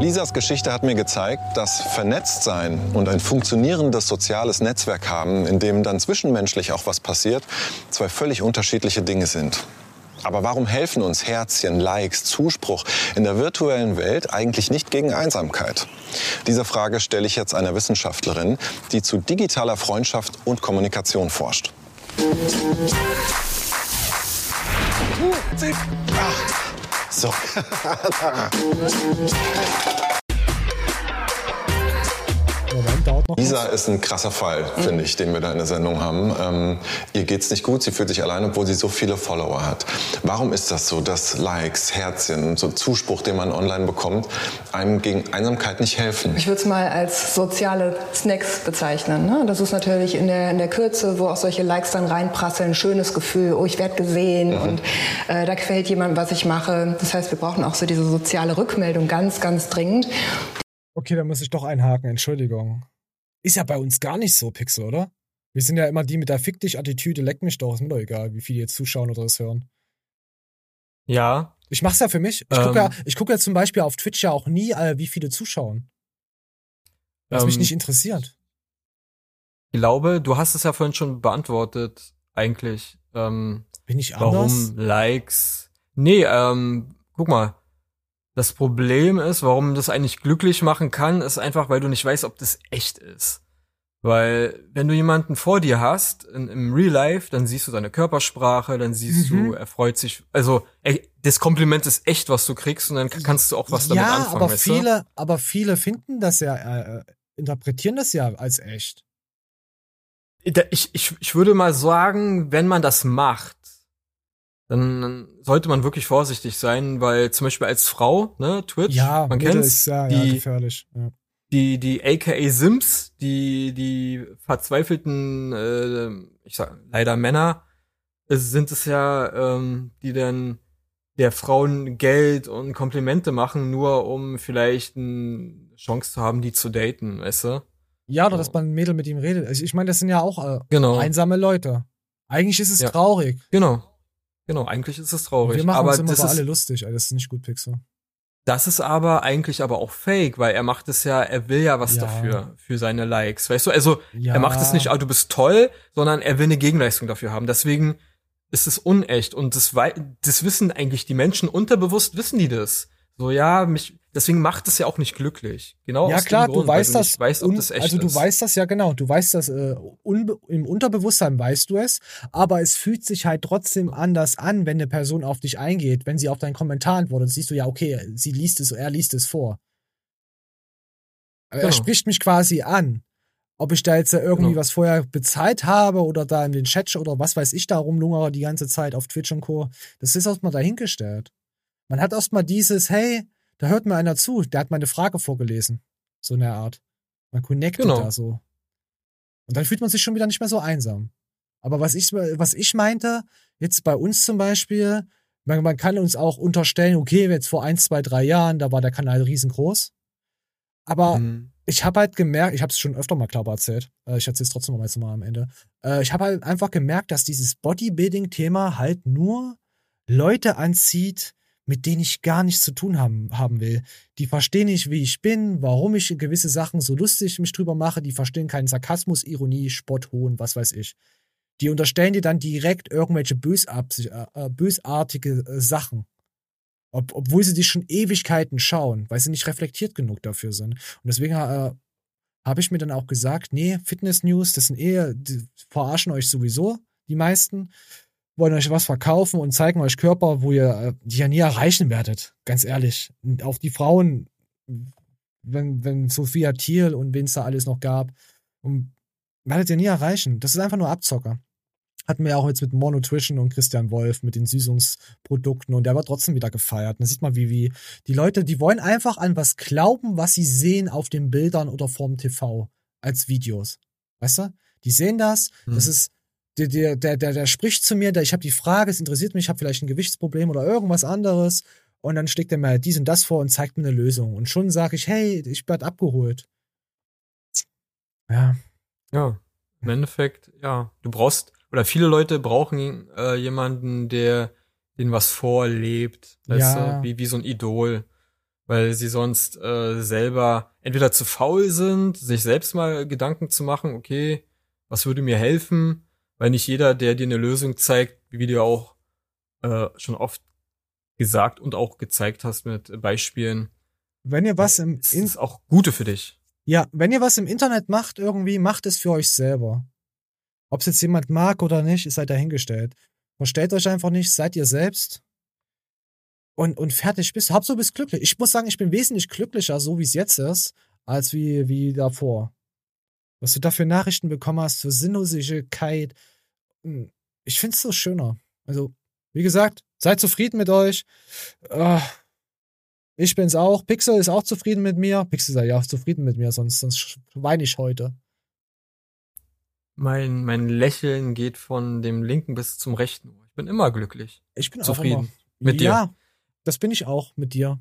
Lisas Geschichte hat mir gezeigt, dass Vernetztsein und ein funktionierendes soziales Netzwerk haben, in dem dann zwischenmenschlich auch was passiert, zwei völlig unterschiedliche Dinge sind. Aber warum helfen uns Herzchen, Likes, Zuspruch in der virtuellen Welt eigentlich nicht gegen Einsamkeit? Diese Frage stelle ich jetzt einer Wissenschaftlerin, die zu digitaler Freundschaft und Kommunikation forscht. So. Moment, dauert noch. Lisa ist ein krasser Fall, finde ich, den wir da in der Sendung haben. Ähm, ihr geht's nicht gut, sie fühlt sich allein, obwohl sie so viele Follower hat. Warum ist das so, dass Likes, Herzchen und so Zuspruch, den man online bekommt, einem gegen Einsamkeit nicht helfen? Ich würde es mal als soziale Snacks bezeichnen. Ne? Das ist natürlich in der, in der Kürze, wo auch solche Likes dann reinprasseln, ein schönes Gefühl, oh, ich werde gesehen Mhm. und äh, da gefällt jemandem, was ich mache. Das heißt, wir brauchen auch so diese soziale Rückmeldung ganz, ganz dringend. Okay, da muss ich doch einhaken, Entschuldigung. Ist ja bei uns gar nicht so, Pixel, oder? Wir sind ja immer die mit der Fick dich Attitüde, leck mich doch, ist mir doch egal, wie viele jetzt zuschauen oder das hören. Ja. Ich mach's ja für mich. Ich Ähm. gucke ja, ich guck ja zum Beispiel auf Twitch ja auch nie, äh, wie viele zuschauen. Was mich ähm, nicht interessiert. Ich glaube, du hast es ja vorhin schon beantwortet, eigentlich. Ähm, Bin ich anders? warum Likes? Nee, ähm, guck mal. Das Problem ist, warum das eigentlich glücklich machen kann, ist einfach, weil du nicht weißt, ob das echt ist. Weil wenn du jemanden vor dir hast, in, im Real Life, dann siehst du seine Körpersprache, dann siehst Mhm. du, er freut sich. Also ey, das Kompliment ist echt, was du kriegst und dann kannst du auch was damit ja, anfangen. aber weißt du? viele, aber viele finden das ja, äh, interpretieren das ja als echt. Ich, ich, ich würde mal sagen, wenn man das macht, dann sollte man wirklich vorsichtig sein, weil zum Beispiel als Frau, ne, Twitch, Ja, man kennt's, ist ja, ja die, gefährlich. Ja. die, die AKA Sims, die, die verzweifelten, äh, ich sag leider Männer, es sind es ja, ähm, die dann der Frauen Geld und Komplimente machen, nur um vielleicht eine Chance zu haben, die zu daten, weißt du? Ja, oder dass man ein Mädel mit ihm redet. Also ich meine, das sind ja auch äh, Genau. einsame Leute. Eigentlich ist es Ja. traurig. Genau. Genau, eigentlich ist es traurig. Wir machen aber uns immer das alle lustig. Das ist nicht gut, Pixel. Das ist aber eigentlich aber auch fake, weil er macht es ja, er will ja was Ja. dafür, für seine Likes. Weißt du, also Ja. er macht es nicht, ah, du bist toll, sondern er will eine Gegenleistung dafür haben. Deswegen ist es unecht und das, das wissen eigentlich die Menschen unterbewusst, wissen die das. So, ja, mich, deswegen macht es ja auch nicht glücklich. Genau ja klar, du Grund, weil weißt du das. weißt, ob das echt also du ist. weißt das ja genau. Du weißt das äh, im Unterbewusstsein weißt du es, aber es fühlt sich halt trotzdem anders an, wenn eine Person auf dich eingeht, wenn sie auf deinen Kommentar antwortet. Siehst du ja, okay, sie liest es, er liest es vor. Er Genau. spricht mich quasi an. Ob ich da jetzt irgendwie Genau. was vorher bezahlt habe oder da in den Chat oder was weiß ich da rumlungere die ganze Zeit auf Twitch und Co. Das ist erstmal dahingestellt. Man hat erstmal dieses, hey, da hört mir einer zu, der hat meine Frage vorgelesen. So eine Art. Man connectet Genau. da so. Und dann fühlt man sich schon wieder nicht mehr so einsam. Aber was ich, was ich meinte, jetzt bei uns zum Beispiel, man, man kann uns auch unterstellen, okay, jetzt vor ein, zwei, drei Jahren, da war der Kanal riesengroß. Aber Mhm. ich habe halt gemerkt, ich habe es schon öfter mal klar erzählt, äh, ich erzähle es trotzdem noch mal am Ende. Äh, ich habe halt einfach gemerkt, dass dieses Bodybuilding-Thema halt nur Leute anzieht, mit denen ich gar nichts zu tun haben, haben will. Die verstehen nicht, wie ich bin, warum ich gewisse Sachen so lustig mich drüber mache. Die verstehen keinen Sarkasmus, Ironie, Spott, Hohn, was weiß ich. Die unterstellen dir dann direkt irgendwelche äh, äh, bösartige äh, Sachen. Ob, obwohl sie dich schon Ewigkeiten schauen, weil sie nicht reflektiert genug dafür sind. Und deswegen äh, habe ich mir dann auch gesagt, nee, Fitness News, das sind eher, die verarschen euch sowieso, die meisten, wollen euch was verkaufen und zeigen euch Körper, wo ihr äh, die ja nie erreichen werdet. Ganz ehrlich. Und auch die Frauen, wenn, wenn Sophia Thiel und wen es da alles noch gab, und werdet ihr nie erreichen. Das ist einfach nur Abzocker. Hatten wir ja auch jetzt mit Monotrition und Christian Wolf mit den Süßungsprodukten und der wird trotzdem wieder gefeiert. Da sieht man, wie, wie die Leute, die wollen einfach an was glauben, was sie sehen auf den Bildern oder vorm TV als Videos. Weißt du? Die sehen das, das Mhm. ist, der, der, der, der, der spricht zu mir, der, ich habe die Frage, es interessiert mich, ich habe vielleicht ein Gewichtsproblem oder irgendwas anderes. Und dann schlägt er mir dies und das vor und zeigt mir eine Lösung. Und schon sage ich, hey, ich werd abgeholt. Ja. Ja, im Endeffekt, ja, du brauchst, oder viele Leute brauchen äh, jemanden, der denen was vorlebt, weißt Ja. du, wie, wie so ein Idol, weil sie sonst äh, selber entweder zu faul sind, sich selbst mal Gedanken zu machen, okay, was würde mir helfen, weil nicht jeder, der dir eine Lösung zeigt, wie du ja auch äh, schon oft gesagt und auch gezeigt hast mit Beispielen, Wenn ihr was im, ist es auch gute für dich. ja, wenn ihr was im Internet macht, irgendwie, macht es für euch selber. Ob es jetzt jemand mag oder nicht, ist halt dahingestellt. Verstellt euch einfach nicht, seid ihr selbst. Und, und fertig bist. Hauptsache du bist glücklich. Ich muss sagen, ich bin wesentlich glücklicher, so wie es jetzt ist, als wie, wie davor. Was du da für Nachrichten bekommen hast, für Sinnlosigkeit. Hm, Ich find's so schöner. Also, wie gesagt, seid zufrieden mit euch. Ah, Ich bin's auch. Pixel ist auch zufrieden mit mir. Pixel sei ja auch zufrieden mit mir, sonst, sonst weine ich heute. Mein, mein Lächeln geht von dem linken bis zum rechten Ohr. Ich bin immer glücklich. Ich bin Zufrieden auch immer. mit dir. Ja, das bin ich auch mit dir.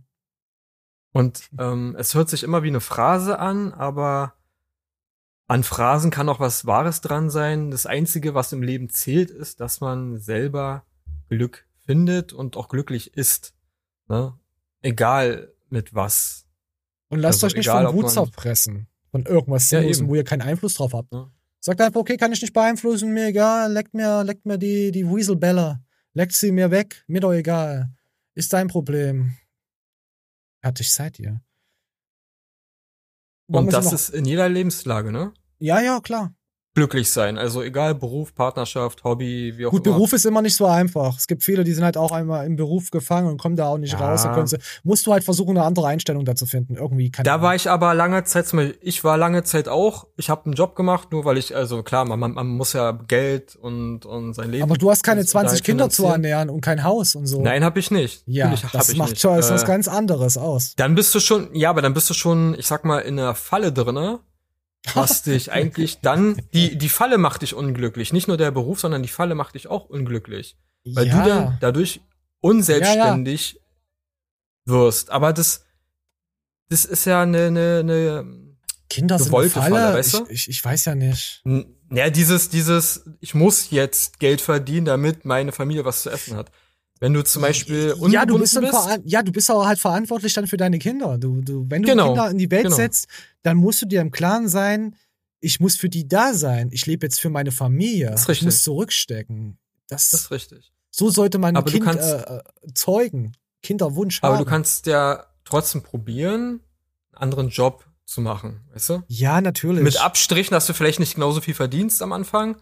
Und ähm, es hört sich immer wie eine Phrase an, aber an Phrasen kann auch was Wahres dran sein. Das Einzige, was im Leben zählt, ist, dass man selber Glück findet und auch glücklich ist. Ne? Egal mit was. Und lasst Also euch nicht egal, von Wut zerpressen. Von irgendwas Ja, Sinnlosem, wo ihr keinen Einfluss drauf habt. Ja. Sagt einfach, okay, kann ich nicht beeinflussen, mir egal, leckt mir, leckt mir die, die Weaselbella. Leckt sie mir weg, mir doch egal. Ist dein Problem. Fertig seid ihr. Und das ist in jeder Lebenslage, ne? Ja, ja, klar. glücklich sein. Also egal, Beruf, Partnerschaft, Hobby, wie auch Gut, immer. Beruf ist immer nicht so einfach. Es gibt viele, die sind halt auch einmal im Beruf gefangen und kommen da auch nicht Ja. raus. Können sie, musst du halt versuchen, eine andere Einstellung da zu finden. Irgendwie kann Da war ich aber lange Zeit, zum Beispiel, ich war lange Zeit auch, ich habe einen Job gemacht, nur weil ich, also klar, man, man, muss ja Geld und, und sein Leben. Aber du hast keine und 20 Unterhalt Kinder zu ernähren und kein Haus und so. Nein, habe ich nicht. ja, Natürlich das macht nicht. schon ist was Äh, ganz anderes aus. Dann bist du schon, ja, aber dann bist du schon, ich sag mal, in einer Falle drinne, was dich eigentlich dann, die, die Falle macht dich unglücklich. Nicht nur der Beruf, sondern die Falle macht dich auch unglücklich. Weil ja. du dann dadurch unselbstständig wirst. Aber das, das ist ja eine, eine, eine Kinder sind gewollte Falle. Falle, weißt du? ich, ich, ich weiß ja nicht. N- Ja, dieses, dieses, ich muss jetzt Geld verdienen, damit meine Familie was zu essen hat. Wenn du zum Beispiel Ja, du bist, dann veran- ja, du bist aber halt verantwortlich dann für deine Kinder. Du, du, wenn du Genau, Kinder in die Welt genau. setzt, dann musst du dir im Klaren sein, ich muss für die da sein. Ich lebe jetzt für meine Familie. Das ist ich richtig. muss zurückstecken. Das, das ist richtig. so sollte man ein Aber du Kind kannst- äh, äh, zeugen. Kinderwunsch Aber haben. du kannst ja trotzdem probieren, einen anderen Job zu machen, weißt du? ja, natürlich. Mit Abstrichen, dass du vielleicht nicht genauso viel verdienst am Anfang,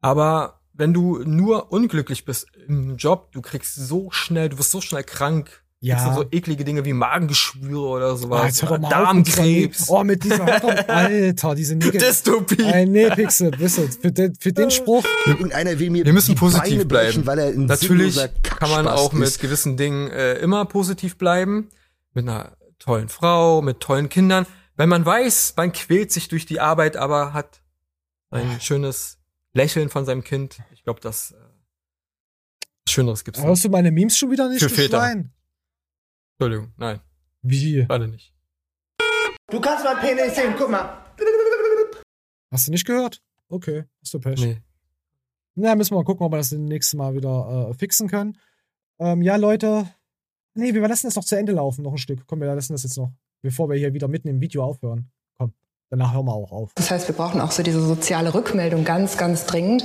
aber wenn du nur unglücklich bist im Job, du kriegst so schnell, du wirst so schnell krank. Ja. So eklige Dinge wie Magengeschwüre oder Ah, sowas. oder mit dieser Darmkrebs. Oh, mit dieser Alter, diese Nigger. Dystopie. Ein nee, Pixel, wisst ihr, für den, für den Spruch. Irgendeiner will mir Wir müssen die positiv Beine brechen, bleiben. weil er ein Natürlich kann man auch mit ist. gewissen Dingen äh, immer positiv bleiben. Mit einer tollen Frau, mit tollen Kindern. Wenn man weiß, man quält sich durch die Arbeit, aber hat ein schönes Lächeln von seinem Kind. Ich glaube, das äh, Schöneres gibt's nicht. Hörst du meine Memes schon wieder nicht, Für Väter. Schwein? Entschuldigung, nein, Wie? gerade nicht. Du kannst mein Penis sehen, guck mal. Hast du nicht gehört? Okay, hast du Pech. Nee. Na, müssen wir mal gucken, ob wir das nächstes Mal wieder äh, fixen können. Ähm, ja, Leute. Nee, wir lassen das noch zu Ende laufen, noch ein Stück. Komm, wir lassen das jetzt noch, bevor wir hier wieder mitten im Video aufhören. Komm, danach hören wir auch auf. Das heißt, wir brauchen auch so diese soziale Rückmeldung ganz, ganz dringend.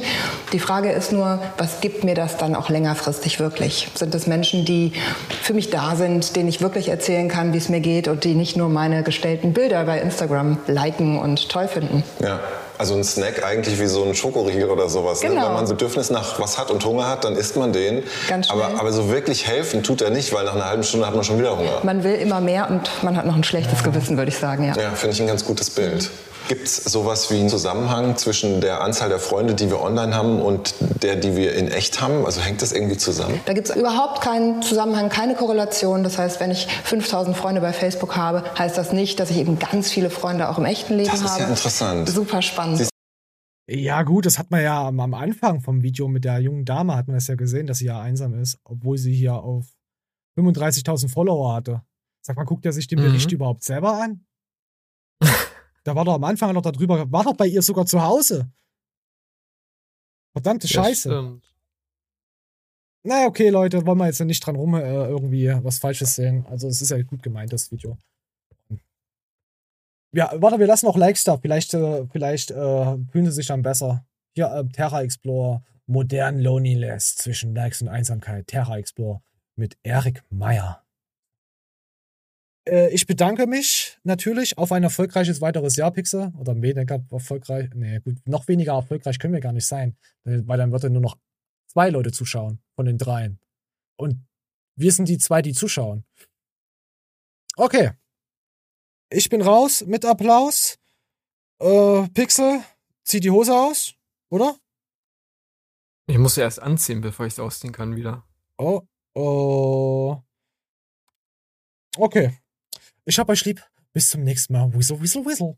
Die Frage ist nur, was gibt mir das dann auch längerfristig wirklich? Sind es Menschen, die für mich da sind, denen ich wirklich erzählen kann, wie es mir geht und die nicht nur meine gestellten Bilder bei Instagram liken und toll finden? Ja, also ein Snack eigentlich wie so ein Schokoriegel oder sowas. Ne? Genau. Wenn man Bedürfnis nach was hat und Hunger hat, dann isst man den. Ganz schnell. aber, aber so wirklich helfen tut er nicht, weil nach einer halben Stunde hat man schon wieder Hunger. Man will immer mehr und man hat noch ein schlechtes Gewissen, würde ich sagen, ja. Ja, finde ich ein ganz gutes Bild. Gibt es sowas wie einen Zusammenhang zwischen der Anzahl der Freunde, die wir online haben und der, die wir in echt haben? Also hängt das irgendwie zusammen? Da gibt es überhaupt keinen Zusammenhang, keine Korrelation. Das heißt, wenn ich 5000 Freunde bei Facebook habe, heißt das nicht, dass ich eben ganz viele Freunde auch im echten Leben Das ist habe. ja interessant. Super spannend. Ja, gut, das hat man ja am, Anfang vom Video mit der jungen Dame, hat man das ja gesehen, dass sie ja einsam ist, obwohl sie hier auf 35.000 Follower hatte. Sag mal, guckt er sich den Mhm. Bericht überhaupt selber an? da war doch am Anfang noch darüber, war doch bei ihr sogar zu Hause. Verdammte Scheiße. stimmt. naja, okay, Leute, wollen wir jetzt nicht dran rum äh, irgendwie was Falsches sehen. Also, es ist ja gut gemeint, das Video. Ja, warte, wir lassen noch Likes da. Vielleicht, äh, vielleicht äh, fühlen sie sich dann besser. Hier, äh, Terra Explorer, modern Loneliness zwischen Likes und Einsamkeit. Terra Explorer mit Erik Meyer. Äh, ich bedanke mich natürlich auf ein erfolgreiches weiteres Jahr, Pixel. Oder weniger erfolgreich. Nee, gut, noch weniger erfolgreich können wir gar nicht sein. Weil dann wird ja nur noch zwei Leute zuschauen von den dreien. Und wir sind die zwei, die zuschauen. Okay. Ich bin raus mit Applaus. Äh, Pixel, zieh die Hose aus, oder? Ich muss sie erst anziehen, bevor ich es ausziehen kann wieder. Oh, oh. Okay. Ich hab euch lieb. Bis zum nächsten Mal. Whistle, whistle, whistle.